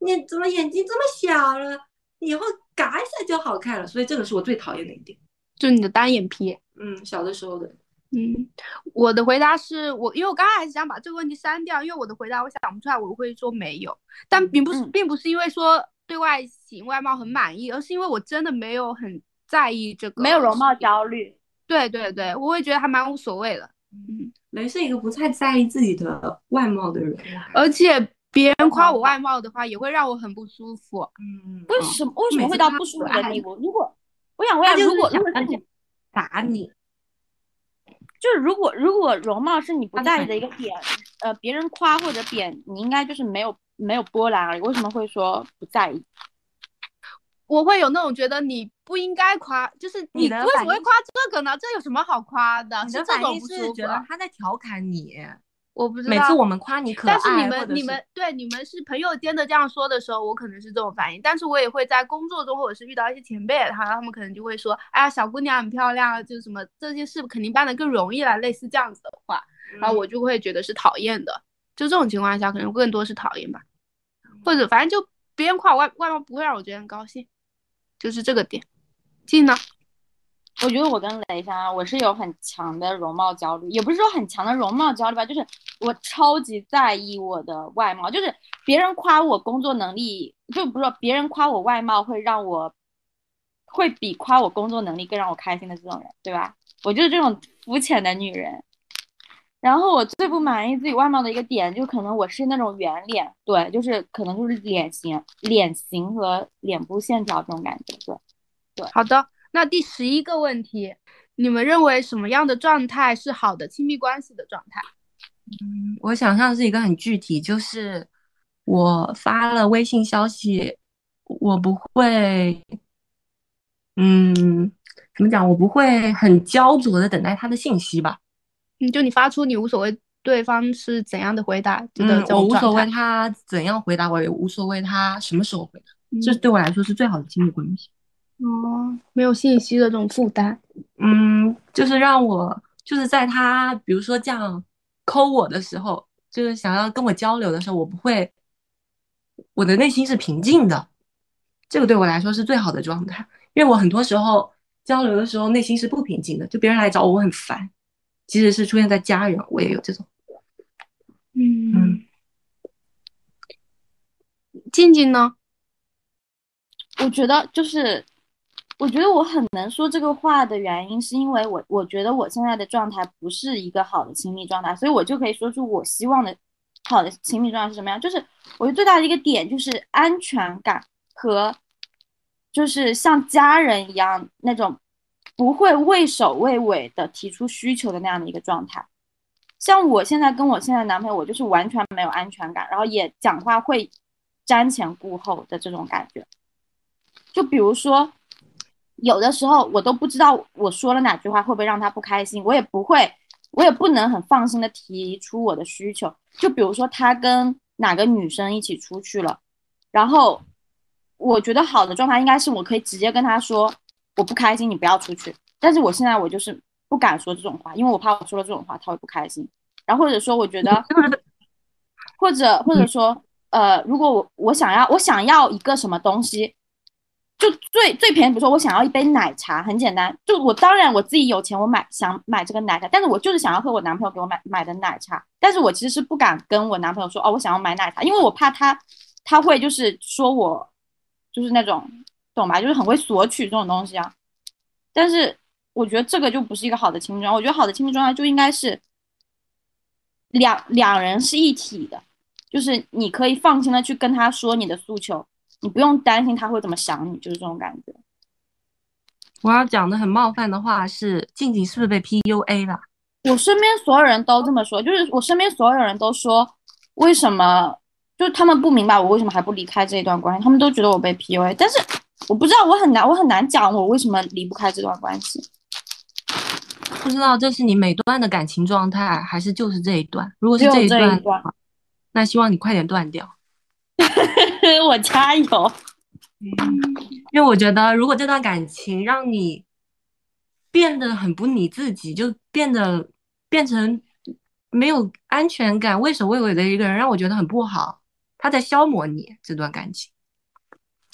你怎么眼睛这么小了？以后嘎一下就好看了。所以这个是我最讨厌的一点。就你的单眼皮。嗯，小的时候的。嗯，我的回答是我，因为我刚刚还是想把这个问题删掉，因为我的回答我想不出来，我会说没有。但并不是，并不是因为说对外形外貌很满意，而是因为我真的没有很在意这个，没有容貌焦虑。对对对，我会觉得还蛮无所谓的。嗯，雷是一个不太在意自己的外貌的人，而且别人夸我外貌的话，也会让我很不舒服。嗯，为什么为什么会到不舒服的地步？如果我想问一下，如果如果打你。就是如果如果容貌是你不在意的一个点，呃，别人夸或者贬，你应该就是没有没有波澜而已。为什么会说不在意？我会有那种觉得你不应该夸，就是你为什么会夸这个呢？这有什么好夸的？你的反应是觉得他在调侃你。我不知道，每次我们夸你可爱，但是你们你们对你们是朋友间的这样说的时候，我可能是这种反应，但是我也会在工作中或者是遇到一些前辈，他他们可能就会说，哎呀，小姑娘很漂亮，就是什么这件事肯定办的更容易了，类似这样子的话，然后我就会觉得是讨厌的，就这种情况下可能更多是讨厌吧，或者反正就别人夸我外外貌不会让我觉得很高兴，就是这个点，进呢？我觉得我跟雷香，我是有很强的容貌焦虑，也不是说很强的容貌焦虑吧，就是我超级在意我的外貌，就是别人夸我工作能力，就不是说别人夸我外貌会让我，会比夸我工作能力更让我开心的这种人，对吧？我就是这种肤浅的女人。然后我最不满意自己外貌的一个点，就可能我是那种圆脸，对，就是可能就是脸型、脸型和脸部线条这种感觉，对，对，好的。那第十一个问题，你们认为什么样的状态是好的亲密关系的状态？嗯，我想象是一个很具体，就是我发了微信消息，我不会，嗯，怎么讲？我不会很焦灼的等待他的信息吧？嗯，就你发出，你无所谓对方是怎样的回答，嗯，我无所谓他怎样回答，我也无所谓他什么时候回答，这对我来说是最好的亲密关系。哦，没有信息的这种负担，嗯，就是让我就是在他比如说这样抠我的时候，就是想要跟我交流的时候，我不会，我的内心是平静的，这个对我来说是最好的状态。因为我很多时候交流的时候内心是不平静的，就别人来找我我很烦，即使是出现在家人，我也有这种。嗯，静静呢？我觉得就是。我觉得我很能说这个话的原因，是因为我我觉得我现在的状态不是一个好的亲密状态，所以我就可以说出我希望的好的亲密状态是什么样。就是我觉得最大的一个点就是安全感和就是像家人一样那种不会畏首畏尾的提出需求的那样的一个状态。像我现在跟我现在男朋友，我就是完全没有安全感，然后也讲话会瞻前顾后的这种感觉。就比如说。有的时候我都不知道我说了哪句话会不会让他不开心，我也不会，我也不能很放心的提出我的需求。就比如说他跟哪个女生一起出去了，然后我觉得好的状态应该是我可以直接跟他说我不开心，你不要出去。但是我现在我就是不敢说这种话，因为我怕我说了这种话他会不开心。然后或者说我觉得，或者或者说呃，如果我我想要我想要一个什么东西。就最最便宜，比如说我想要一杯奶茶，很简单，就我当然我自己有钱，我买想买这个奶茶，但是我就是想要喝我男朋友给我买买的奶茶，但是我其实是不敢跟我男朋友说哦，我想要买奶茶，因为我怕他他会就是说我就是那种懂吧，就是很会索取这种东西啊。但是我觉得这个就不是一个好的亲密状态，我觉得好的亲密状态就应该是两两人是一体的，就是你可以放心的去跟他说你的诉求。你不用担心他会怎么想你，就是这种感觉。我要讲的很冒犯的话是，静静是不是被 PUA 了？我身边所有人都这么说，就是我身边所有人都说，为什么？就是他们不明白我为什么还不离开这一段关系，他们都觉得我被 PUA。但是我不知道，我很难，我很难讲我为什么离不开这段关系。不知道这是你每段的感情状态，还是就是这一段？如果是这一段，那希望你快点断掉。我加油，因为我觉得，如果这段感情让你变得很不你自己，就变得变成没有安全感、畏首畏尾的一个人，让我觉得很不好。他在消磨你这段感情。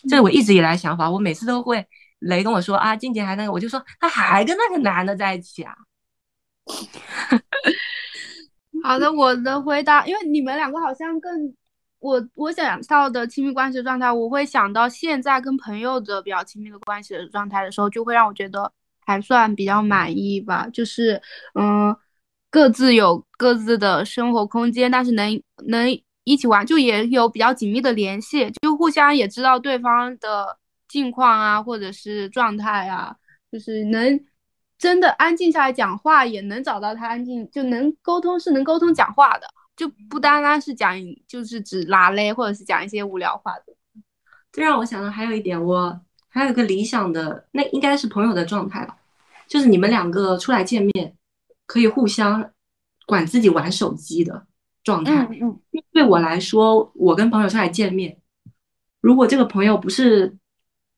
这是我一直以来想法，我每次都会雷跟我说啊，静姐还那个，我就说他还跟那个男的在一起啊。好的，我的回答，因为你们两个好像更我我想到的亲密关系的状态，我会想到现在跟朋友的比较亲密的关系的状态的时候，就会让我觉得还算比较满意吧。就是嗯，各自有各自的生活空间，但是能能一起玩，就也有比较紧密的联系，就互相也知道对方的近况啊，或者是状态啊，就是能。真的安静下来讲话，也能找到他安静，就能沟通，是能沟通讲话的，就不单单是讲，就是只拉嘞，或者是讲一些无聊话的。这让我想到还有一点，我还有一个理想的，那应该是朋友的状态吧，就是你们两个出来见面，可以互相管自己玩手机的状态。嗯嗯。对我来说，我跟朋友出来见面，如果这个朋友不是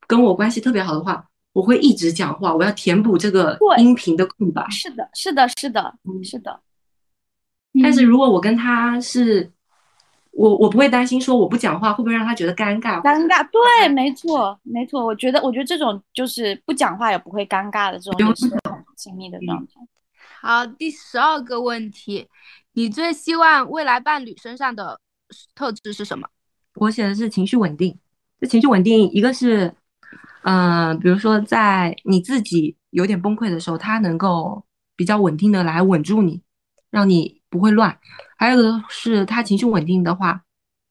跟我关系特别好的话。我会一直讲话，我要填补这个音频的空白。是的，是的，是的，是的。但是如果我跟他是，我我不会担心说我不讲话会不会让他觉得尴尬。尴尬，对，没错，没错。我觉得，我觉得这种就是不讲话也不会尴尬的这种，就是很亲密的状态。好，第十二个问题，你最希望未来伴侣身上的特质是什么？我写的是情绪稳定。这情绪稳定，一个是。嗯，比如说在你自己有点崩溃的时候，他能够比较稳定的来稳住你，让你不会乱。还有一个是他情绪稳定的话，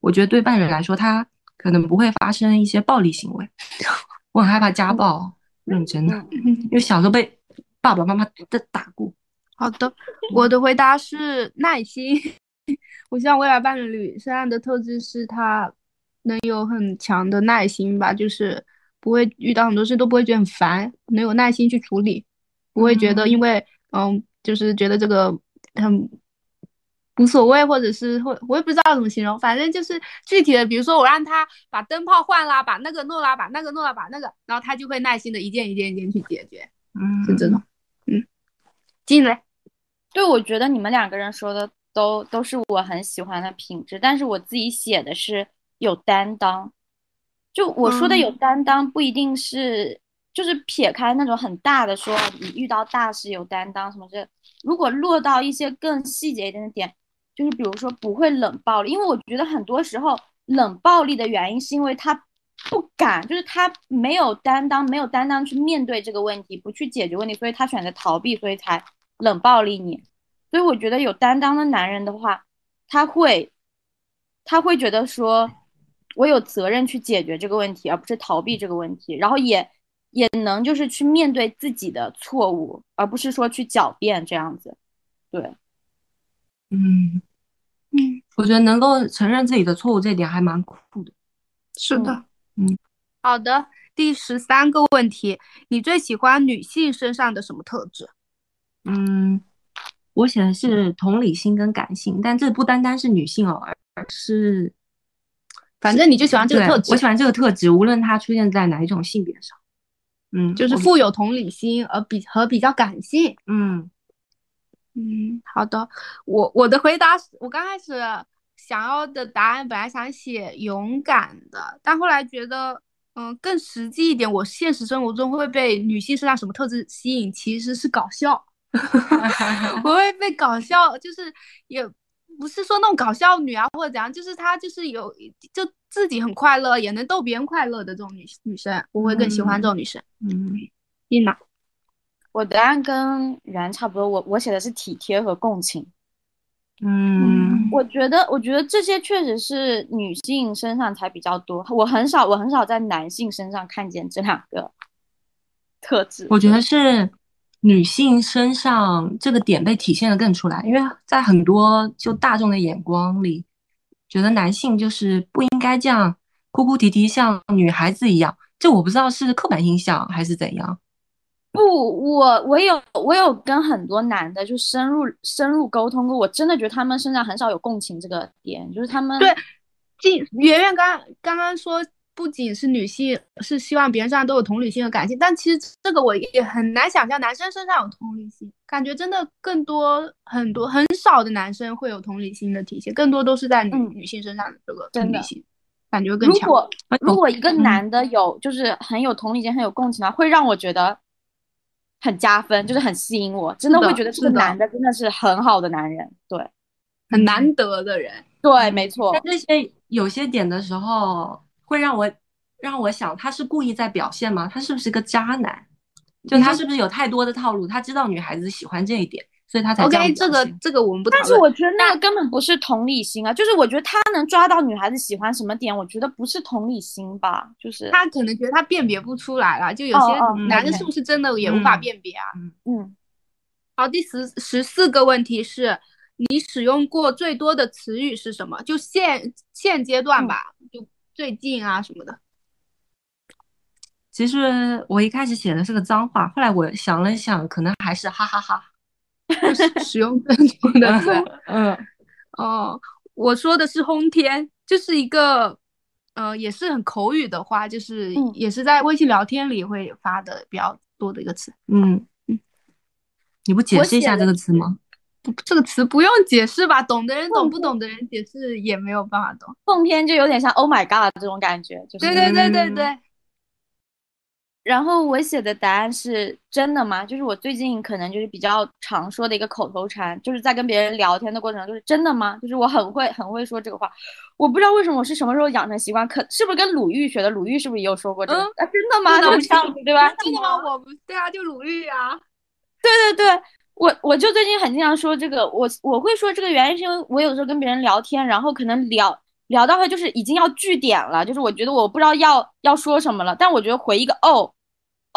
我觉得对伴侣来说，他可能不会发生一些暴力行为。我很害怕家暴，认真的，因为小时候被爸爸妈妈的打过。好的，我的回答是耐心。我希望未来伴侣身上的特质是他能有很强的耐心吧，就是。不会遇到很多事都不会觉得很烦，能有耐心去处理，不会觉得因为嗯，就是觉得这个很无所谓，或者是会我也不知道怎么形容，反正就是具体的，比如说我让他把灯泡换啦，把那个弄啦，把那个弄啦，把那个，然后他就会耐心的一件一件一件去解决，嗯，是这种，嗯，进来，对，我觉得你们两个人说的都都是我很喜欢的品质，但是我自己写的是有担当。就我说的有担当，不一定是就是撇开那种很大的说，你遇到大事有担当什么的。如果落到一些更细节一点的点，就是比如说不会冷暴力，因为我觉得很多时候冷暴力的原因是因为他不敢，就是他没有担当，没有担当去面对这个问题，不去解决问题，所以他选择逃避，所以才冷暴力你。所以我觉得有担当的男人的话，他会他会觉得说。我有责任去解决这个问题，而不是逃避这个问题，然后也也能就是去面对自己的错误，而不是说去狡辩这样子。对，嗯嗯，我觉得能够承认自己的错误这点还蛮酷的。是的，嗯，好的。第十三个问题，你最喜欢女性身上的什么特质？嗯，我写的是同理心跟感性，但这不单单是女性哦，而是。反正你就喜欢这个特质，我喜欢这个特质，无论它出现在哪一种性别上，嗯，就是富有同理心，而比和比较感性，嗯嗯，好的，我我的回答是我刚开始想要的答案，本来想写勇敢的，但后来觉得，嗯，更实际一点，我现实生活中会被女性身上什么特质吸引，其实是搞笑，我会被搞笑，就是也。不是说那种搞笑女啊，或者怎样，就是她就是有就自己很快乐，也能逗别人快乐的这种女女生，我会更喜欢这种女生。嗯，丽娜，我答案跟然差不多，我我写的是体贴和共情。嗯，我觉得我觉得这些确实是女性身上才比较多，我很少我很少在男性身上看见这两个特质。我觉得是。女性身上这个点被体现的更出来，因为在很多就大众的眼光里，觉得男性就是不应该这样哭哭啼啼，像女孩子一样。这我不知道是刻板印象还是怎样。不，我我有我有跟很多男的就深入深入沟通过，我真的觉得他们身上很少有共情这个点，就是他们对，进圆圆刚刚刚说。不仅是女性是希望别人身上都有同理心和感性，但其实这个我也很难想象男生身上有同理心、感觉真的更多很多很少的男生会有同理心的体现，更多都是在女、嗯女性身上的这个同理心，感觉更强。如果如果一个嗯男的有就是很有同理心、很有共情的话，会让我觉得很加分，就是很吸引我，真的会觉得这个男的真的是很好的男人。对很难得的人，对，没错在，这些有些点的时候，会让我让我想，他是故意在表现吗？他是不是个渣男？就他是不是有太多的套路？他知道女孩子喜欢这一点，所以他才这样 OK，这个这个我们不。但是我觉得那个根本不是同理心啊，就是我觉得他能抓到女孩子喜欢什么点，我觉得不是同理心吧，就是他可能觉得他辨别不出来了，就有些男的是不是真的也无法嗯辨别啊？嗯，好，第十十四个问题是你使用过最多的词语是什么？就现现阶段吧，就最近啊什么的。其实我一开始写的是个脏话，后来我想了想，可能还是哈哈哈。就是使用更多的词。嗯，哦，我说的是轰天，就是一个，呃，也是很口语的话，就是嗯也是在微信聊天里会发的比较多的一个词。嗯嗯，你不解释一下这个词吗？不，这个词不用解释吧，懂的人懂，嗯不懂的人解释也没有办法懂。奉天就有点像 Oh my God 这种感觉，就是对对对对嗯对，然后我写的答案是真的吗？就是我最近可能就是比较常说的一个口头禅，就是在跟别人聊天的过程中，就是真的吗？就是我很会很会说这个话，我不知道为什么我是什么时候养成习惯，可是不是跟鲁豫学的？鲁豫是不是也有说过这个？嗯啊，真的吗？真的就是这样子，对吧？真的吗？我不对啊，就鲁豫啊。对对对，我我就最近很经常说这个，我我会说这个原因是因为我有时候跟别人聊天，然后可能聊聊到他就是已经要据点了，就是我觉得我不知道要要说什么了，但我觉得回一个哦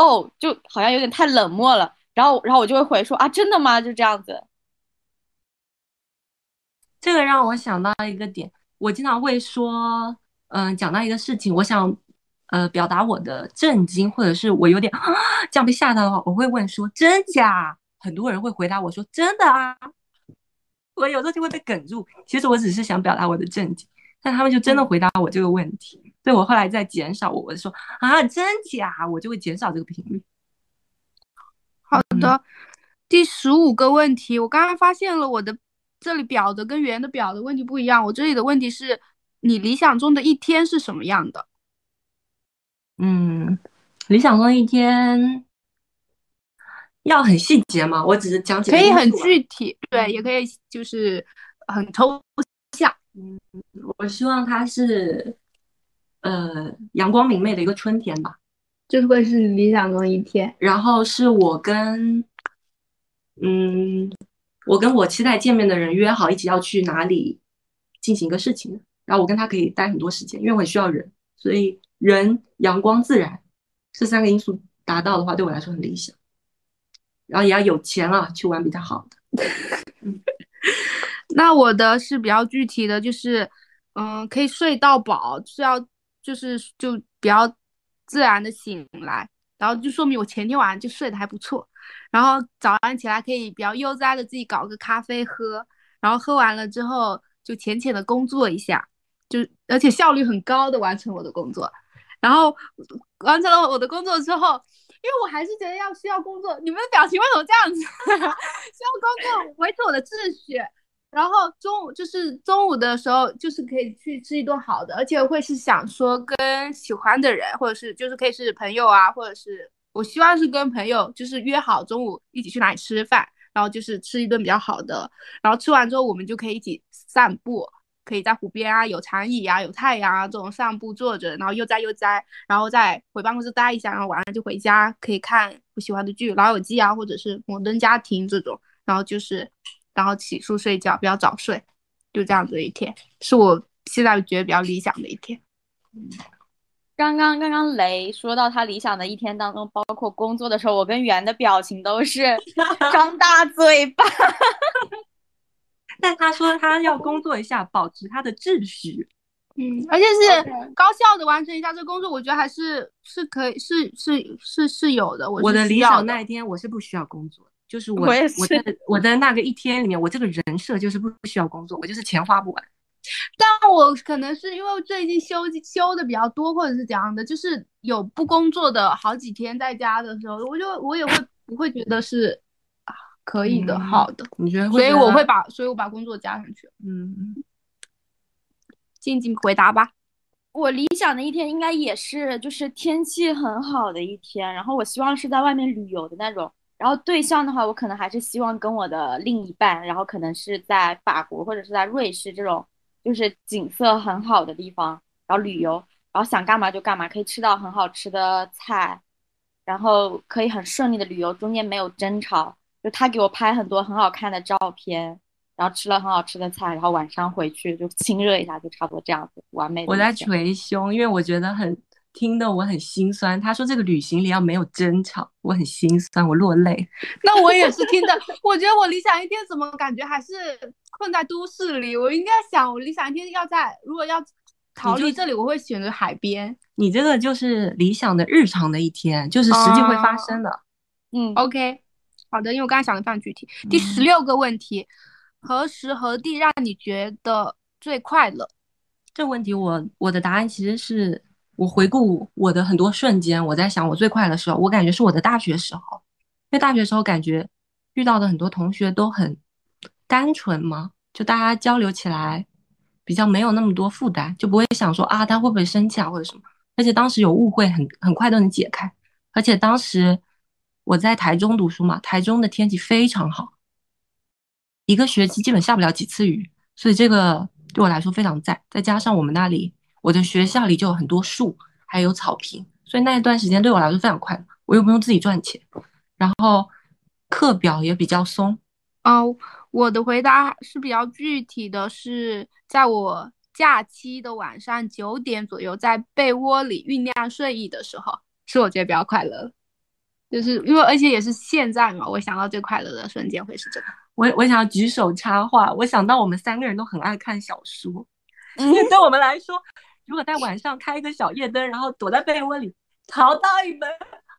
哦，就好像有点太冷漠了，然后然后我就会回说啊真的吗？就这样子。这个让我想到一个点，我经常会说，嗯、讲到一个事情，我想，呃，表达我的震惊，或者是我有点啊这样被吓到的话，我会问说真假？很多人会回答我说真的啊，我有时候就会被哽住。其实我只是想表达我的震惊，但他们就真的回答我这个问题，所以我后来在减少我，我说啊真假，我就会减少这个频率。好的，第十五个问题，我刚刚发现了我的这里表的跟圆的表的问题不一样。我这里的问题是你理想中的一天是什么样的？嗯，理想中的一天要很细节吗？我只是讲几个可以很具体，对，也可以就是很抽象。嗯我希望它是呃阳光明媚的一个春天吧。这会是理想中一天。然后是我跟嗯，我跟我期待见面的人约好一起要去哪里进行一个事情的，然后我跟他可以待很多时间，因为我也需要人，所以人、阳光、自然这三个因素达到的话，对我来说很理想。然后也要有钱了，去玩比较好的。那我的是比较具体的，就是嗯，可以睡到饱，是要就是就比较自然的醒来，然后就说明我前天晚上就睡得还不错，然后早上起来可以比较悠哉的自己搞个咖啡喝，然后喝完了之后就浅浅的工作一下，就而且效率很高的完成我的工作，然后完成了我的工作之后。因为我还是觉得要需要工作，你们的表情为什么这样子？需要工作维持我的秩序，然后中午就是中午的时候，就是可以去吃一顿好的，而且会是想说跟喜欢的人，或者是就是可以是朋友啊，或者是我希望是跟朋友，就是约好中午一起去哪里吃饭，然后就是吃一顿比较好的，然后吃完之后我们就可以一起散步，可以在湖边啊，有长椅啊，有太阳啊，这种散步坐着，然后悠哉悠哉，然后再回办公室待一下，然后晚上就回家，可以看我喜欢的剧《老友记》啊，或者是《摩登家庭》这种，然后就是。然后洗漱睡觉，比较早睡，就这样子的一天，是我现在觉得比较理想的一天。刚刚刚刚雷说到他理想的一天当中，包括工作的时候，我跟圆的表情都是 张大嘴巴。但他说他要工作一下，保持他的秩序。嗯，而且是高效的完成一下这工作，我觉得还是是可以，是是是是有的。我我的理想那一天，我是不需要工作的，就是我我的我的那个一天里面，我这个人设就是不需要工作，我就是钱花不完。但我可能是因为最近休休的比较多，或者是怎样的，就是有不工作的好几天在家的时候，我就我也会不会觉得是啊可以的，嗯好的。你觉得？所以我会，把，所以我把工作加上去。嗯，静静回答吧。我理想的一天应该也是就是天气很好的一天，然后我希望是在外面旅游的那种。然后对象的话，我可能还是希望跟我的另一半，然后可能是在法国或者是在瑞士这种就是景色很好的地方，然后旅游，然后想干嘛就干嘛，可以吃到很好吃的菜，然后可以很顺利的旅游，中间没有争吵。就他给我拍很多很好看的照片，然后吃了很好吃的菜，然后晚上回去就亲热一下，就差不多这样子，完美的我在捶胸，因为我觉得很听得我很心酸。他说这个旅行里要没有争吵，我很心酸，我落泪。那我也是听的，我觉得我理想一天怎么感觉还是困在都市里？我应该想，我理想一天要在，如果要逃离这里，我会选择海边。你这个就是理想的日常的一天，就是实际会发生的。嗯，OK，好的，因为我刚才想的非常具体。第十嗯六个问题，何时何地让你觉得最快乐？这个问题我我的答案其实是我回顾我的很多瞬间，我在想我最快的时候，我感觉是我的大学时候，因为大学时候感觉遇到的很多同学都很单纯嘛，就大家交流起来比较没有那么多负担，就不会想说啊他会不会生气啊或者什么，而且当时有误会很很快都能解开，而且当时我在台中读书嘛，台中的天气非常好，一个学期基本下不了几次雨，所以这个对我来说非常赞。再加上我们那里，我的学校里就有很多树，还有草坪，所以那一段时间对我来说非常快乐。我又不用自己赚钱，然后课表也比较松。哦，我的回答是比较具体的是，在我假期的晚上九点左右，在被窝里酝酿睡意的时候，是我觉得比较快乐。就是因为而且也是现在嘛，我想到最快乐的瞬间会是这个。我我想要举手插话，我想到我们三个人都很爱看小说，嗯因为对我们来说，如果在晚上开一个小夜灯，然后躲在被窝里淘到一本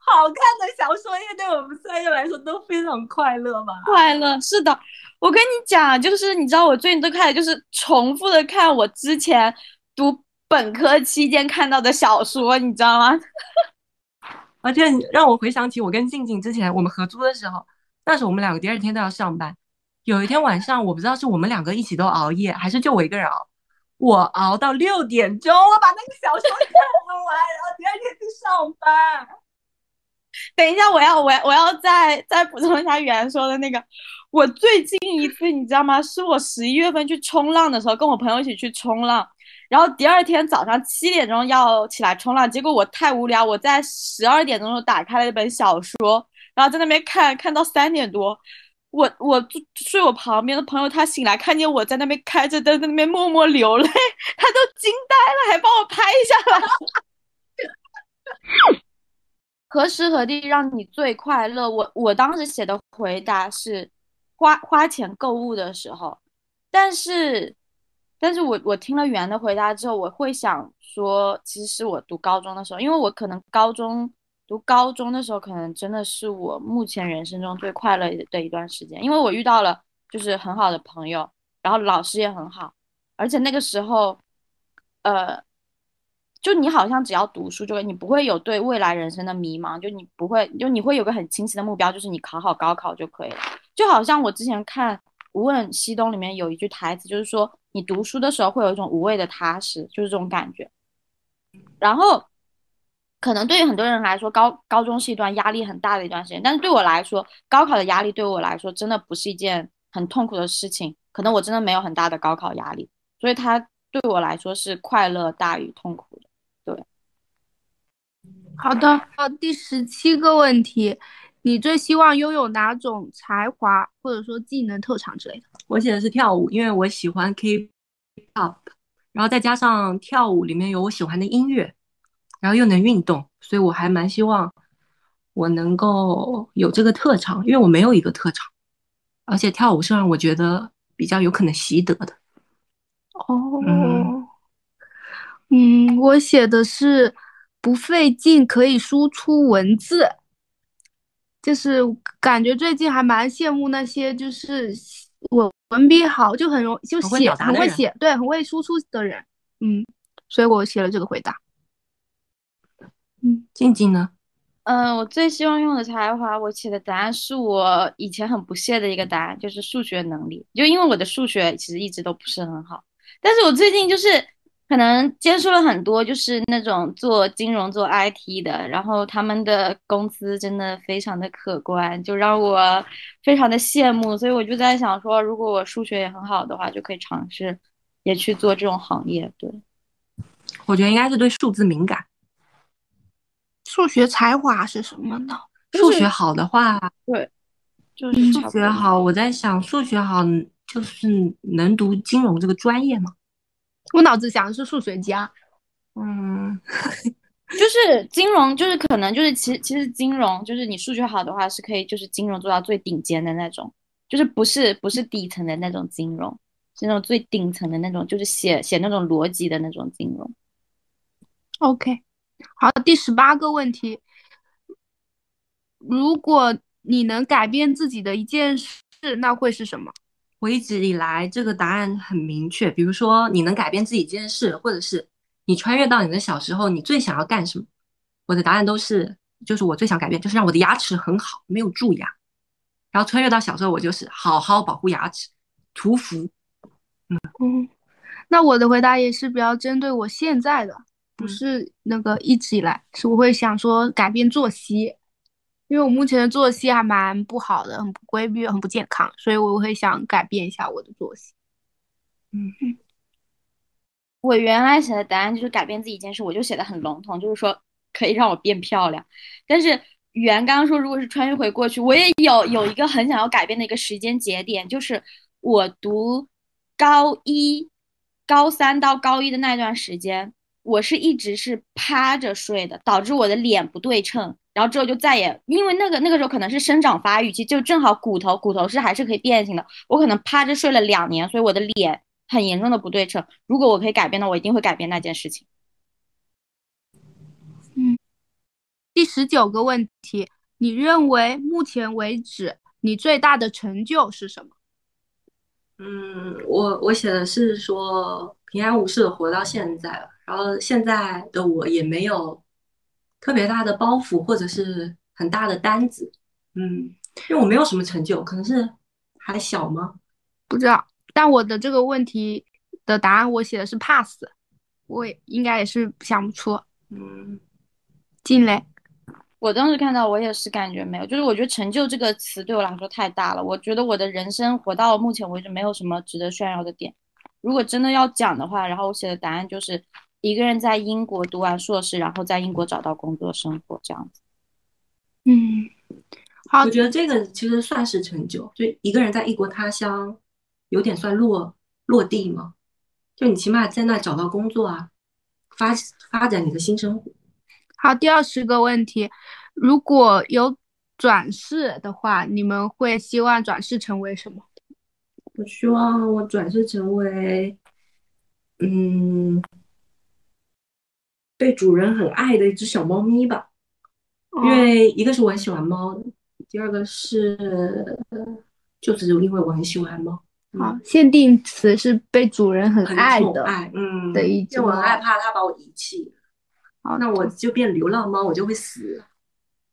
好看的小说，因为对我们三个来说都非常快乐吧。快乐是的，我跟你讲，就是你知道，我最近都开始就是重复的看我之前读本科期间看到的小说，你知道吗？而且你让我回想起我跟静静之前我们合租的时候，那时候我们两个第二天都要上班。有一天晚上，我不知道是我们两个一起都熬夜，还是就我一个人熬。我熬到六点钟，我把那个小说看完，然后第二天去上班。等一下，我要我要我要再再补充一下原说的那个，我最近一次你知道吗？是我十一月份去冲浪的时候，跟我朋友一起去冲浪，然后第二天早上七点钟要起来冲浪，结果我太无聊，我在十二点钟打开了一本小说，然后在那边看看到三点多。我我睡我旁边的朋友，他醒来看见我在那边开着灯，在那边默默流泪，他都惊呆了，还帮我拍下来。何时何地让你最快乐？我我当时写的回答是花花钱购物的时候，但是，但是我我听了袁的回答之后，我会想说，其实是我读高中的时候，因为我可能高中读高中的时候，可能真的是我目前人生中最快乐的一段时间，因为我遇到了就是很好的朋友，然后老师也很好，而且那个时候，呃。就你好像只要读书就会，你不会有对未来人生的迷茫，就你不会，就你会有个很清晰的目标，就是你考好高考就可以了。就好像我之前看《无问西东》里面有一句台词，就是说你读书的时候会有一种无畏的踏实，就是这种感觉。然后，可能对于很多人来说，高高中是一段压力很大的一段时间，但是对我来说，高考的压力对我来说真的不是一件很痛苦的事情。可能我真的没有很大的高考压力，所以它对我来说是快乐大于痛苦的。对好的，好，第十七个问题，你最希望拥有哪种才华或者说技能、特长之类的？我写的是跳舞，因为我喜欢 K-pop，然后再加上跳舞里面有我喜欢的音乐，然后又能运动，所以我还蛮希望我能够有这个特长，因为我没有一个特长，而且跳舞是让我觉得比较有可能习得的。哦，嗯，我写的是不费劲可以输出文字，就是感觉最近还蛮羡慕那些就是文文笔好，就很容就写很会写，对，很会输出的人，嗯，所以我写了这个回答。嗯，静静呢？嗯，我最希望用的才华，我写的答案是我以前很不屑的一个答案，就是数学能力。就因为我的数学其实一直都不是很好，但是我最近就是可能接触了很多，就是那种做金融、做 IT 的，然后他们的工资真的非常的可观，就让我非常的羡慕。所以我就在想说，如果我数学也很好的话，就可以尝试也去做这种行业。对，我觉得应该是对数字敏感。数学才华是什么呢？数学好的话，对，就是数学好。我在想，数学好就是能读金融这个专业吗？我脑子想的是数学家。嗯，就是金融，就是可能就是其实其实金融就是你数学好的话是可以就是金融做到最顶尖的那种，就是不是不是底层的那种金融，是那种最顶层的那种，就是写写那种逻辑的那种金融。OK。好，第十八个问题，如果你能改变自己的一件事，那会是什么？我一直以来这个答案很明确，比如说你能改变自己一件事，或者是你穿越到你的小时候，你最想要干什么？我的答案都是，就是我最想改变，就是让我的牙齿很好，没有蛀牙。然后穿越到小时候，我就是好好保护牙齿，涂氟。嗯嗯，那我的回答也是比较针对我现在的。不是那个一直以来，是我会想说改变作息，因为我目前的作息还蛮不好的，很不规律，很不健康，所以我会想改变一下我的作息。嗯，我原来写的答案就是改变自己一件事，我就写的很笼统，就是说可以让我变漂亮。但是袁刚刚说，如果是穿越回过去，我也有有一个很想要改变的一个时间节点，就是我读高一、高三到高一的那段时间。我是一直是趴着睡的，导致我的脸不对称，然后之后就再也因为那个那个时候可能是生长发育期，就正好骨头骨头是还是可以变形的，我可能趴着睡了两年，所以我的脸很严重的不对称。如果我可以改变的，我一定会改变那件事情。嗯，第十九个问题，你认为目前为止你最大的成就是什么？嗯，我我写的是说平安无事的活到现在了。然后现在的我也没有特别大的包袱或者是很大的担子，嗯，因为我没有什么成就，可能是还小吗？不知道。但我的这个问题的答案我写的是 pass，我也应该也是想不出。嗯，进嘞。我当时看到我也是感觉没有，就是我觉得成就这个词对我来说太大了，我觉得我的人生活到目前为止没有什么值得炫耀的点。如果真的要讲的话，然后我写的答案就是。一个人在英国读完硕士，然后在英国找到工作生活这样子。嗯，好，我觉得这个其实算是成就，就一个人在异国他乡，有点算落落地吗？就你起码在那找到工作啊，发发展你的新生活。好，第二十个问题，如果有转世的话，你们会希望转世成为什么？我希望我转世成为，嗯。被主人很爱的一只小猫咪吧，因为一个是我很喜欢猫的，第二个是就只是因为我很喜欢猫。好，限定词是被主人很爱的，爱，嗯，的一只我很害怕它把我遗弃。好，那我就变流浪猫，我就会死。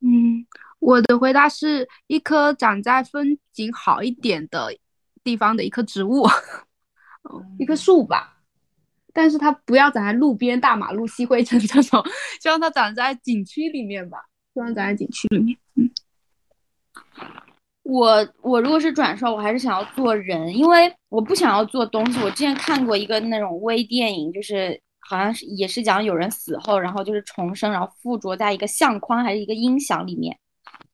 嗯，我的回答是一棵长在风景好一点的地方的一棵植物，一棵树吧。但是它不要长在路边大马路吸灰尘这种，希望它长在景区里面吧，希望长在景区里面。嗯，我我如果是转售，我还是想要做人，因为我不想要做东西。我之前看过一个那种微电影，就是好像是也是讲有人死后，然后就是重生，然后附着在一个相框还是一个音响里面，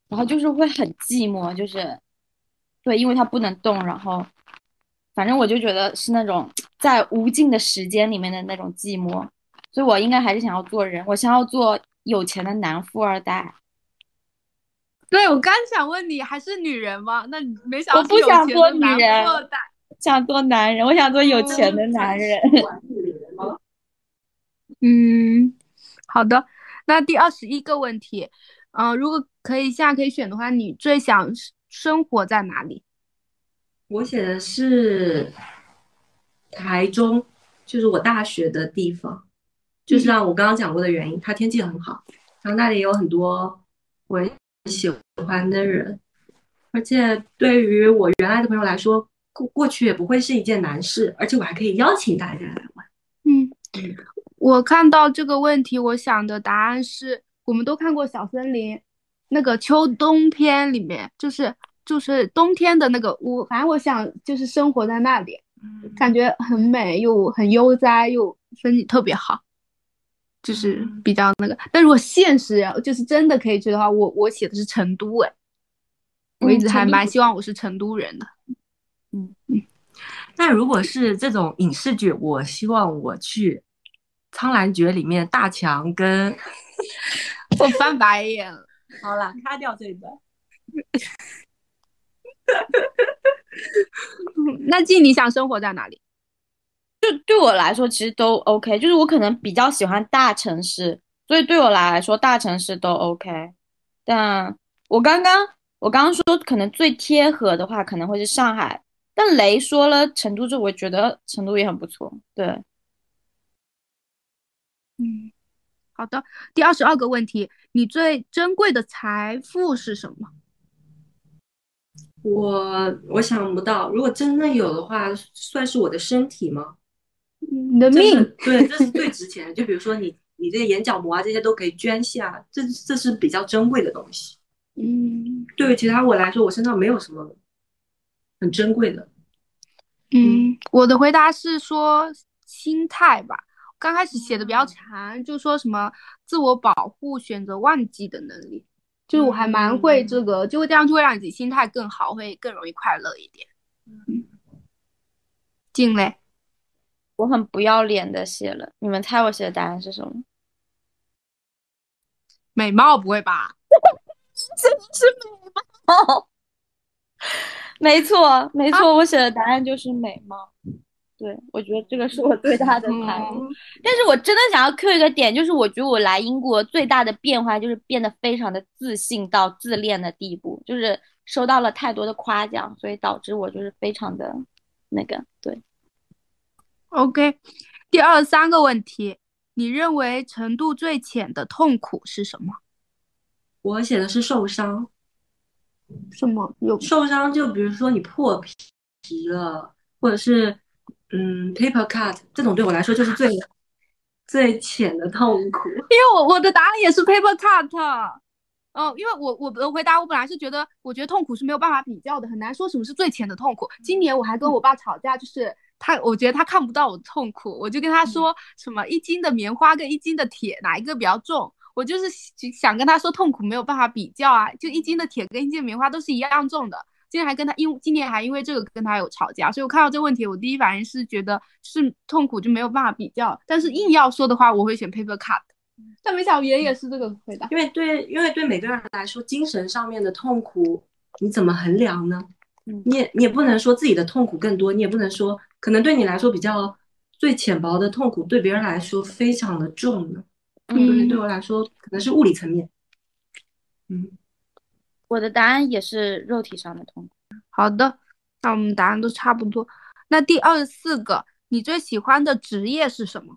然后就是会很寂寞，就是对，因为它不能动，然后。反正我就觉得是那种在无尽的时间里面的那种寂寞，所以我应该还是想要做人，我想要做有钱的男富二代。对，我刚想问你还是女人吗？那你没想我不想做女人，想做男人，我想做有钱的男人。嗯，好的。那第二十一个问题，嗯，如果可以现在可以选的话，你最想生活在哪里？我写的是台中，就是我大学的地方，就是让我刚刚讲过的原因，它天气很好，然后那里有很多我喜欢的人，而且对于我原来的朋友来说，过过去也不会是一件难事，而且我还可以邀请大家来玩。嗯，我看到这个问题，我想的答案是，我们都看过《小森林》那个秋冬篇里面，就是就是冬天的那个屋，反正我想就是生活在那里，感觉很美又很悠哉，又风景特别好，就是比较那个。但如果现实就是真的可以去的话，我我写的是成都，哎，我一直还蛮希望我是成都人的。嗯嗯。那如果是这种影视剧，我希望我去《苍兰诀》里面大强跟 我翻白眼了。好了，擦掉这段。那静，你想生活在哪里？就对我来说，其实都 OK。就是我可能比较喜欢大城市，所以对我来说，大城市都 OK。但我刚刚我刚刚说，可能最贴合的话，可能会是上海。但雷说了成都之后，我觉得成都也很不错。对，嗯，好的。第二十二个问题，你最珍贵的财富是什么？我我想不到，如果真的有的话，算是我的身体吗？你的命？对，这是最值钱的。就比如说你，你这些眼角膜啊，这些都可以捐下，这这是比较珍贵的东西。嗯，对于其他我来说，我身上没有什么。很珍贵的，嗯，我的回答是说心态吧。刚开始写的比较长，就说什么自我保护、选择忘记的能力，就是我还蛮会这个，就会这样就会让自己心态更好，会更容易快乐一点。嗯，进嘞，我很不要脸的写了，你们猜我写的答案是什么？美貌不会吧？真的是美貌。没错，没错，我写的答案就是美貌。对，我觉得这个是我最 大的财富。但是我真的想要 Q 一个点，就是我觉得我来英国最大的变化就是变得非常的自信到自恋的地步，就是收到了太多的夸奖，所以导致我就是非常的那个。对，OK，第二三个问题，你认为程度最浅的痛苦是什么？我写的是受伤。什么有受伤？就比如说你破皮了，或者是嗯 paper cut 这种，对我来说就是最 最浅的痛苦。因为我我的答案也是 paper cut。哦，因为我我的回答，我本来是觉得，我觉得痛苦是没有办法比较的，很难说什么是最浅的痛苦。今年我还跟我爸吵架，就是他，我觉得他看不到我的痛苦，我就跟他说什么一斤的棉花跟一斤的铁哪一个比较重。我就是想跟他说，痛苦没有办法比较啊，就一斤的铁跟一斤的棉花都是一样重的。今天还跟他因今年还因为这个跟他有吵架，所以我看到这个问题，我第一反应是觉得是痛苦就没有办法比较。但是硬要说的话，我会选 paper cut。但没想到爷也是这个回答，因为对，因为对每个人来说，精神上面的痛苦你怎么衡量呢？你也你也不能说自己的痛苦更多，你也不能说可能对你来说比较最浅薄的痛苦，对别人来说非常的重呢。嗯，对我来说可能是物理层面。嗯，我的答案也是肉体上的痛苦。好的，那我们答案都差不多。那第二十四个，你最喜欢的职业是什么？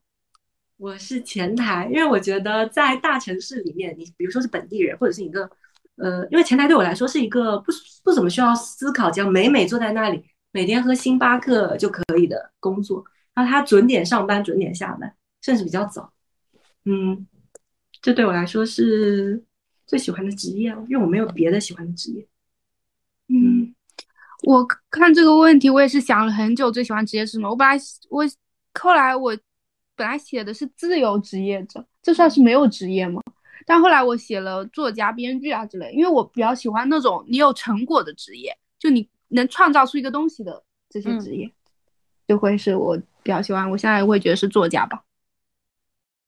我是前台，因为我觉得在大城市里面，你比如说是本地人，或者是一个呃，因为前台对我来说是一个不不怎么需要思考，只要美美坐在那里，每天喝星巴克就可以的工作。然后他准点上班，准点下班，甚至比较早。嗯，这对我来说是最喜欢的职业因为我没有别的喜欢的职业。嗯，我看这个问题，我也是想了很久，最喜欢职业是什么？我本来我后来我本来写的是自由职业者，这算是没有职业吗？但后来我写了作家、编剧啊之类，因为我比较喜欢那种你有成果的职业，就你能创造出一个东西的这些职业，就会是我比较喜欢。我现在会觉得是作家吧。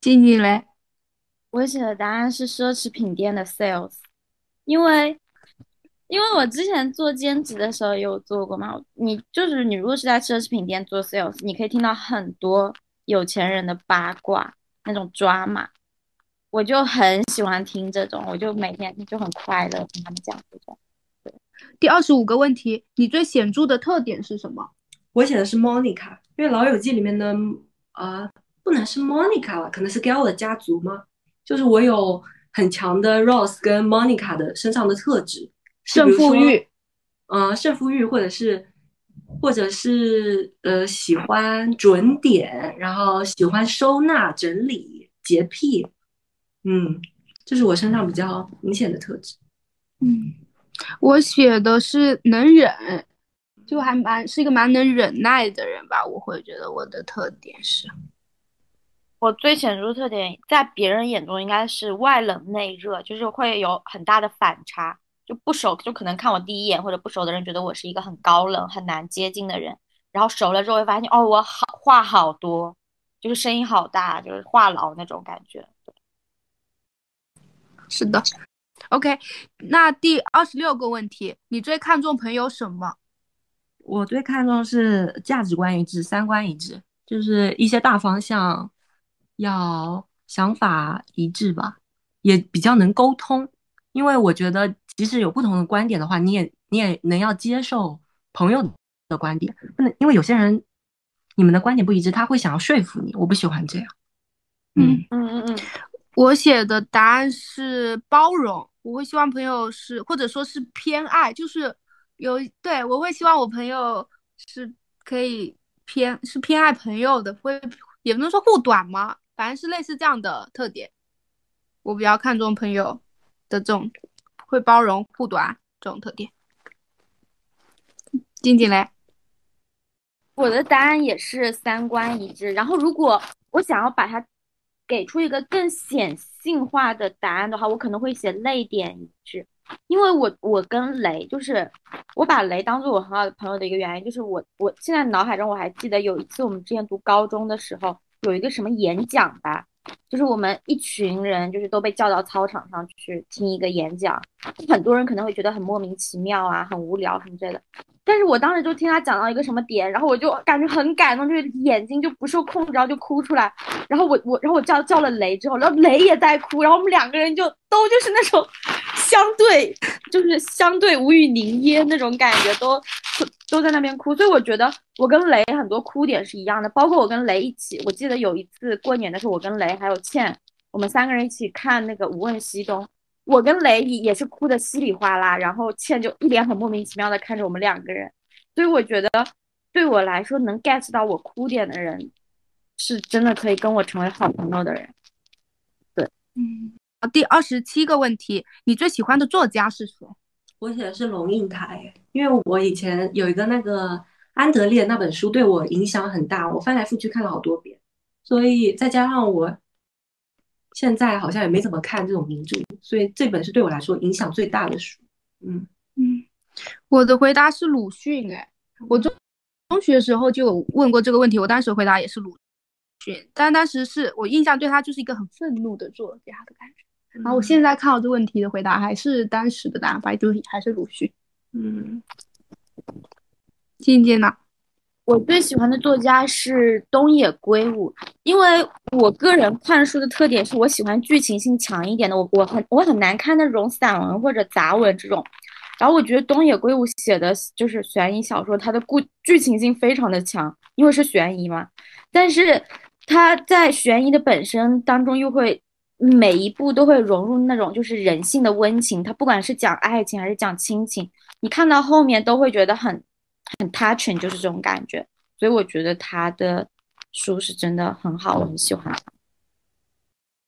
静静嘞，我写的答案是奢侈品店的 sales，因为因为我之前做兼职的时候有做过嘛，你就是你如果是在奢侈品店做 sales，你可以听到很多有钱人的八卦那种抓马，我就很喜欢听这种，我就每天就很快乐听他们讲这种。对，第二十五个问题，你最显著的特点是什么？我写的是 Monica，因为老友记里面的呃。不能是 Monica 了，可能是 Gal 的家族吗？就是我有很强的 Rose 跟 Monica 的身上的特质，胜负欲，呃，胜负欲，或者是或者是呃喜欢准点，然后喜欢收纳整理，洁癖，嗯，这是我身上比较明显的特质。嗯，我写的是能忍，就还蛮是一个蛮能忍耐的人吧，我会觉得我的特点是。我最显著的特点，在别人眼中应该是外冷内热，就是会有很大的反差。就不熟，就可能看我第一眼或者不熟的人觉得我是一个很高冷、很难接近的人。然后熟了之后会发现，哦，我好话好多，就是声音好大，就是话痨那种感觉。是的，OK。那第二十六个问题，你最看重朋友什么？我最看重是价值观一致、三观一致，就是一些大方向。要想法一致吧，也比较能沟通。因为我觉得，即使有不同的观点的话，你也你也能要接受朋友的观点。不能因为有些人你们的观点不一致，他会想要说服你。我不喜欢这样。嗯嗯嗯嗯，我写的答案是包容。我会希望朋友是，或者说是偏爱，就是有对我会希望我朋友是可以偏是偏爱朋友的，会也不能说护短吗？反正是类似这样的特点，我比较看重朋友的这种会包容护短这种特点。静静嘞，我的答案也是三观一致。然后，如果我想要把它给出一个更显性化的答案的话，我可能会写泪点一致。因为我我跟雷就是我把雷当做我很好的朋友的一个原因，就是我我现在脑海中我还记得有一次我们之前读高中的时候。有一个什么演讲吧，就是我们一群人就是都被叫到操场上去听一个演讲，很多人可能会觉得很莫名其妙啊，很无聊什么之类的。但是我当时就听他讲到一个什么点，然后我就感觉很感动，就是眼睛就不受控制，然后就哭出来。然后我我然后我叫叫了雷之后，然后雷也在哭，然后我们两个人就都就是那种相对就是相对无语凝噎那种感觉，都都在那边哭。所以我觉得我跟雷很多哭点是一样的，包括我跟雷一起，我记得有一次过年的时候，我跟雷还有倩，我们三个人一起看那个《无问西东》。我跟雷也是哭的稀里哗啦，然后倩就一脸很莫名其妙的看着我们两个人，所以我觉得对我来说能 get 到我哭点的人，是真的可以跟我成为好朋友的人。对，嗯，第二十七个问题，你最喜欢的作家是谁？我写的是龙应台，因为我以前有一个那个安德烈那本书对我影响很大，我翻来覆去看了好多遍，所以再加上我。现在好像也没怎么看这种名著，所以这本是对我来说影响最大的书。嗯嗯，我的回答是鲁迅。哎，我中中学时候就有问过这个问题，我当时回答也是鲁迅，但当时是我印象对他就是一个很愤怒的作家的感觉。然后我现在看到这个问题的回答还是当时的答案，百度里还是鲁迅。嗯，静静呢？我最喜欢的作家是东野圭吾，因为我个人看书的特点是我喜欢剧情性强一点的，我我很我很难看那种散文或者杂文这种，然后我觉得东野圭吾写的就是悬疑小说，它的故剧情性非常的强，因为是悬疑嘛，但是他在悬疑的本身当中又会每一部都会融入那种就是人性的温情，他不管是讲爱情还是讲亲情，你看到后面都会觉得很。很 touching，就是这种感觉，所以我觉得他的书是真的很好，我很喜欢。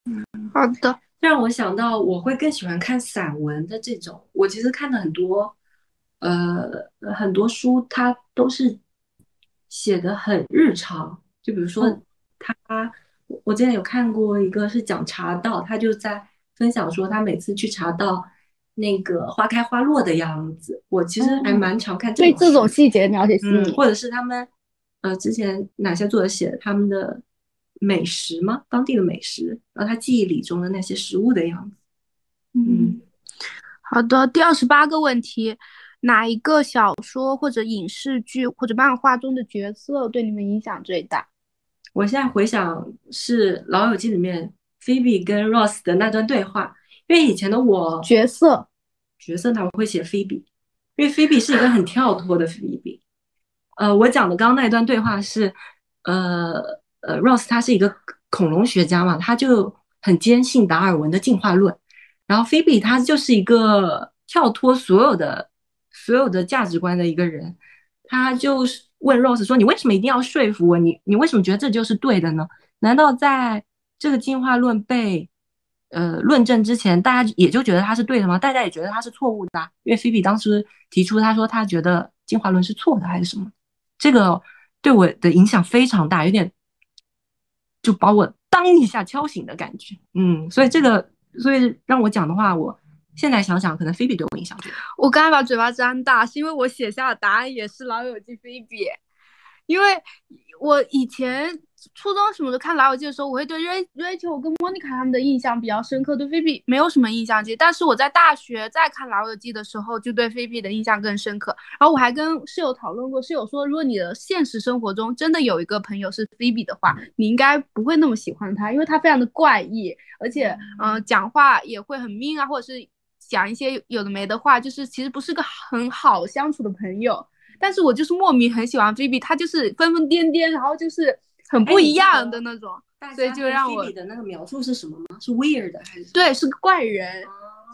嗯，好的，让我想到我会更喜欢看散文的这种。我其实看的很多，呃，很多书它都是写的很日常，就比如说他，我之前有看过一个是讲茶道，他就在分享说他每次去茶道。那个花开花落的样子，我其实还蛮常看。对这种细节了解细腻，或者是他们呃之前哪些作者写他们的美食吗？当地的美食，然后他记忆里中的那些食物的样子。嗯，好的。第二十八个问题，哪一个小说或者影视剧或者漫画中的角色对你们影响最大？我现在回想是《老友记》里面 Phoebe 跟 Ross 的那段对话。因为以前的我角色角色他们会写菲比，因为菲比是一个很跳脱的菲比。呃，我讲的刚刚那一段对话是，呃呃，Ross 他是一个恐龙学家嘛，他就很坚信达尔文的进化论，然后菲比他就是一个跳脱所有的所有的价值观的一个人，他就是问 Rose 说：“你为什么一定要说服我？你你为什么觉得这就是对的呢？难道在这个进化论被呃论证之前，大家也就觉得它是对的吗？大家也觉得它是错误的啊？因为菲比当时提出，他说他觉得进化论是错的还是什么？这个对我的影响非常大，有点就把我当一下敲醒的感觉。嗯，所以这个。所以让我讲的话，我现在想想，可能菲比对我印象最大。我刚才把嘴巴张大，是因为我写下的答案也是《老友记》菲比，因为我以前。初中什么的看老友记的时候，我会对 Rachel 跟 Monica 他们的印象比较深刻，对菲比没有什么印象记。但是我在大学再看老友记的时候，就对菲比的印象更深刻。然后我还跟室友讨论过，室友说，如果你的现实生活中真的有一个朋友是菲比的话，你应该不会那么喜欢他，因为他非常的怪异，而且嗯，讲话也会很 mean 啊，或者是讲一些有的没的话，就是其实不是个很好相处的朋友。但是我就是莫名很喜欢菲比，他就是疯疯癫癫，然后就是。很不一样的那种，所以就让我的那个描述是什么吗？是 weird 还是？对，是个怪人，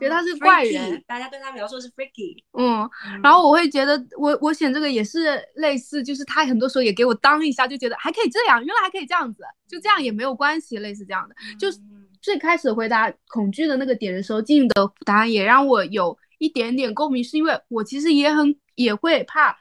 觉得他是怪人。大家对他描述是 freaky。嗯，然后我会觉得，我我选这个也是类似，就是他很多时候也给我当一下，就觉得还可以这样，原来还可以这样子，就这样也没有关系，类似这样的。就是最开始回答恐惧的那个点的时候，静的答案也让我有一点点共鸣，是因为我其实也很也会怕。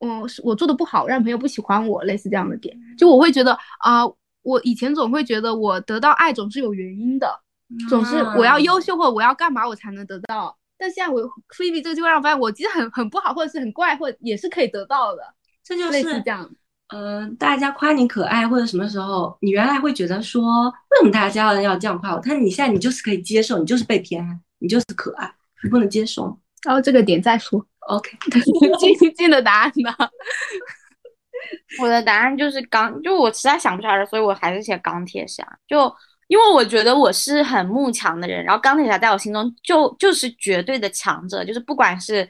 嗯，是我做的不好，让朋友不喜欢我，类似这样的点，就我会觉得啊，我以前总会觉得我得到爱总是有原因的，总是我要优秀或者我要干嘛我才能得到，但现在我菲比这个就会让我发现我其实很很不好，或者是很怪，或者也是可以得到的，这就是类似这样。嗯，大家夸你可爱或者什么时候，你原来会觉得说为什么大家要这样夸我，但是你现在你就是可以接受，你就是被偏爱，你就是可爱，你不能接受。然后这个点再说。OK，静静的答案呢？我的答案就是钢，就我实在想不出来了，所以我还是写钢铁侠。就因为我觉得我是很慕强的人，然后钢铁侠在我心中就就是绝对的强者，就是不管是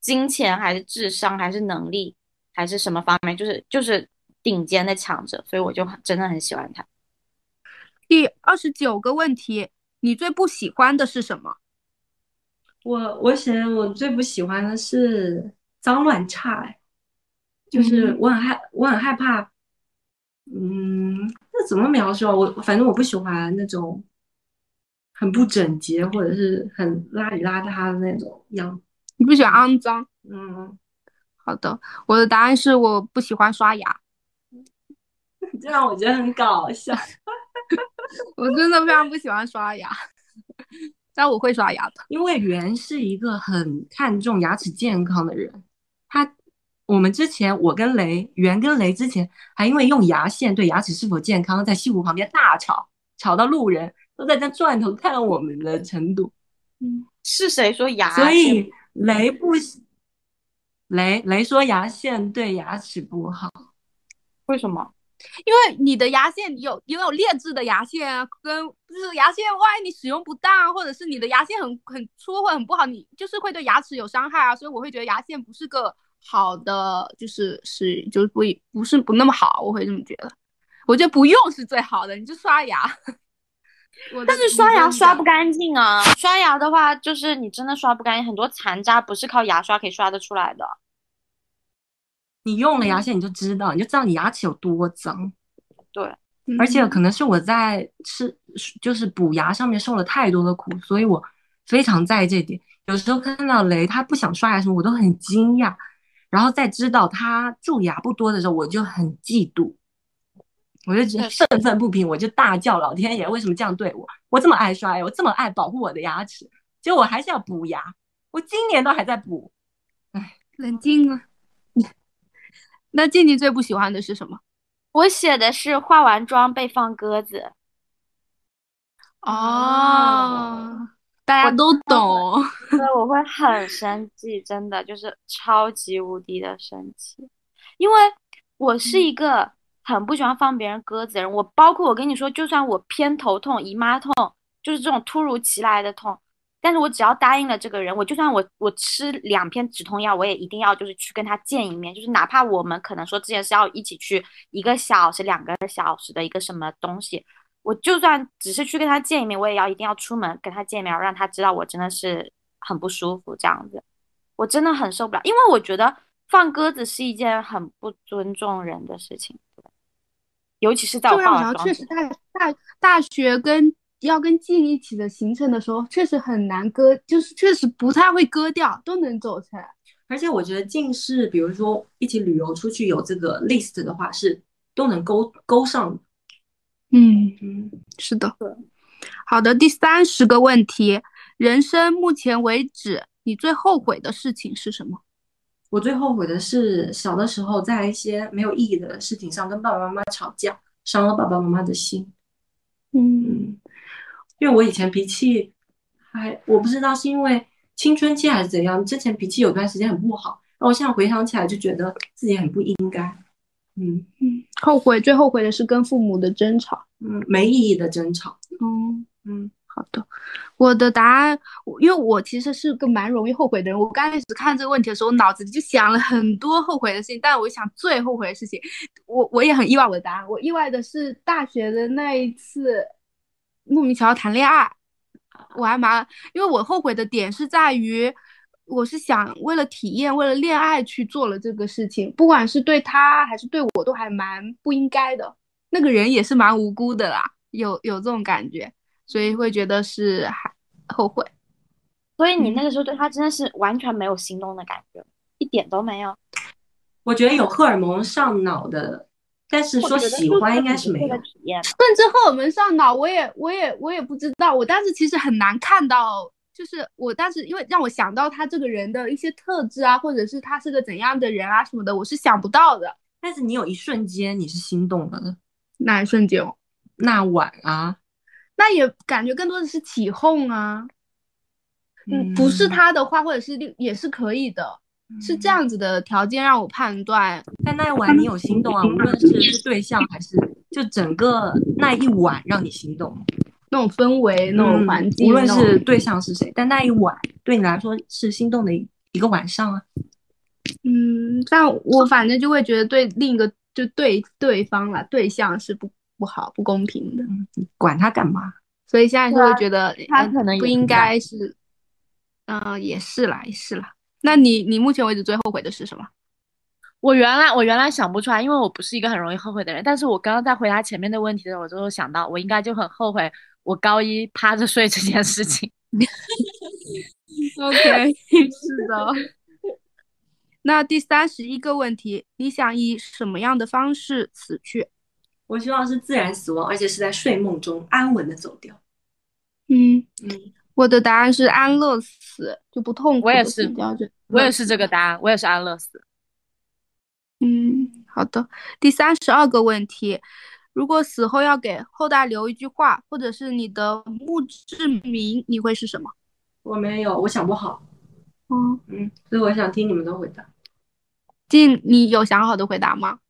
金钱还是智商还是能力还是什么方面，就是就是顶尖的强者，所以我就很真的很喜欢他。第二十九个问题，你最不喜欢的是什么？我我写我最不喜欢的是脏乱差，哎，就是我很害我很害怕，嗯，那怎么描述啊？我反正我不喜欢那种很不整洁或者是很邋里邋遢的那种样。你不喜欢肮脏？嗯，好的，我的答案是我不喜欢刷牙，这让我觉得很搞笑。我真的非常不喜欢刷牙。但我会刷牙的，因为袁是一个很看重牙齿健康的人。他，我们之前我跟雷，袁跟雷之前还因为用牙线对牙齿是否健康，在西湖旁边大吵，吵到路人都在那转头看我们的程度。嗯，是谁说牙？所以雷不，雷雷说牙线对牙齿不好，为什么？因为你的牙线有拥有劣质的牙线啊，跟就是牙线，万一你使用不当，或者是你的牙线很很粗或很不好，你就是会对牙齿有伤害啊。所以我会觉得牙线不是个好的，就是是就是不不是不那么好，我会这么觉得。我觉得不用是最好的，你就刷牙。但是刷牙刷不干净啊，刷牙的话就是你真的刷不干净，很多残渣不是靠牙刷可以刷得出来的。你用了牙线，你就知道，你就知道你牙齿有多脏。对，而且可能是我在吃，就是补牙上面受了太多的苦，所以我非常在意这点。有时候看到雷他不想刷牙什么，我都很惊讶。然后在知道他蛀牙不多的时候，我就很嫉妒，我就觉得愤愤不平，我就大叫：老天爷，为什么这样对我？我这么爱刷牙，我这么爱保护我的牙齿，结果我还是要补牙。我今年都还在补。哎，冷静啊。那静静最不喜欢的是什么？我写的是化完妆被放鸽子。哦，大家都懂。对，我会很生气，真的就是超级无敌的生气，因为我是一个很不喜欢放别人鸽子的人。我包括我跟你说，就算我偏头痛、姨妈痛，就是这种突如其来的痛。但是我只要答应了这个人，我就算我我吃两片止痛药，我也一定要就是去跟他见一面，就是哪怕我们可能说之前是要一起去一个小时、两个小时的一个什么东西，我就算只是去跟他见一面，我也要一定要出门跟他见面，让他知道我真的是很不舒服这样子。我真的很受不了，因为我觉得放鸽子是一件很不尊重人的事情，尤其是在我化妆。确实，大大大学跟要跟静一起的行程的时候，确实很难割，就是确实不太会割掉，都能走出来。而且我觉得近视，比如说一起旅游出去有这个 list 的话，是都能勾勾上。嗯嗯，是的。好的，第三十个问题，人生目前为止你最后悔的事情是什么？我最后悔的是小的时候在一些没有意义的事情上跟爸爸妈妈吵架，伤了爸爸妈妈的心。嗯，因为我以前脾气还，我不知道是因为。青春期还是怎样？之前脾气有段时间很不好，那我现在回想起来就觉得自己很不应该。嗯嗯，后悔最后悔的是跟父母的争吵，嗯，没意义的争吵。哦，嗯，好的，我的答案，因为我其实是个蛮容易后悔的人。我刚开始看这个问题的时候，脑子里就想了很多后悔的事情，但我想最后悔的事情，我我也很意外我的答案。我意外的是大学的那一次莫名其妙谈恋爱。我还蛮，因为我后悔的点是在于，我是想为了体验，为了恋爱去做了这个事情，不管是对他还是对我，都还蛮不应该的。那个人也是蛮无辜的啦，有有这种感觉，所以会觉得是还后悔。所以你那个时候对他真的是完全没有心动的感觉，一点都没有。我觉得有荷尔蒙上脑的。但是说喜欢应该是没有，甚至荷尔蒙上脑，我也我也我也不知道。我当时其实很难看到，就是我当时因为让我想到他这个人的一些特质啊，或者是他是个怎样的人啊什么的，我是想不到的。但是你有一瞬间你是心动了的，哪一瞬间？那晚啊，那也感觉更多的是起哄啊。嗯，不是他的话，或者是也是可以的。是这样子的条件让我判断，在那一晚你有心动啊？无论是是对象还是就整个那一晚让你心动，那种氛围、那种环境，无论是对象是谁，但那一晚对你来说是心动的一个晚上啊。嗯，但我反正就会觉得对另一个就对对方啦，对象是不不好、不公平的。管他干嘛？所以现在就会觉得他可能不应该是，嗯，也是啦，也是啦。那你你目前为止最后悔的是什么？我原来我原来想不出来，因为我不是一个很容易后悔的人。但是我刚刚在回答前面的问题的时候，我就想到我应该就很后悔我高一趴着睡这件事情。OK，是的。那第三十一个问题，你想以什么样的方式死去？我希望是自然死亡，而且是在睡梦中安稳的走掉。嗯嗯。我的答案是安乐死，就不痛苦。我也是，我也是这个答案，我也是安乐死。嗯，好的。第三十二个问题，如果死后要给后代留一句话，或者是你的墓志铭，你会是什么？我没有，我想不好。嗯嗯，所以我想听你们的回答。静，你有想好的回答吗？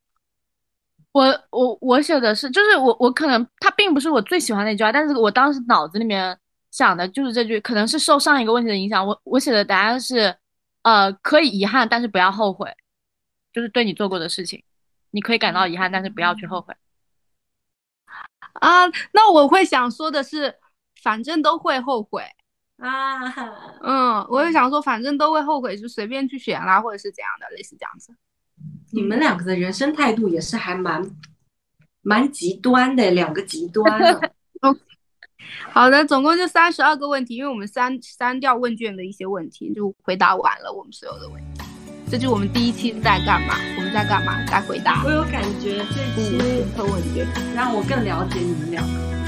我我我写的是，就是我我可能它并不是我最喜欢的一句话，但是我当时脑子里面。想的就是这句，可能是受上一个问题的影响。我我写的答案是，呃，可以遗憾，但是不要后悔，就是对你做过的事情，你可以感到遗憾，但是不要去后悔。啊，那我会想说的是，反正都会后悔 啊。嗯，我就想说，反正都会后悔，就随便去选啦，或者是怎样的，类似这样子。你们两个的人生态度也是还蛮蛮极端的，两个极端。好的，总共就三十二个问题，因为我们删删掉问卷的一些问题，就回答完了我们所有的问题。这就是我们第一期在干嘛？我们在干嘛？在回答。我有感觉这期和问卷让我更了解你们两个。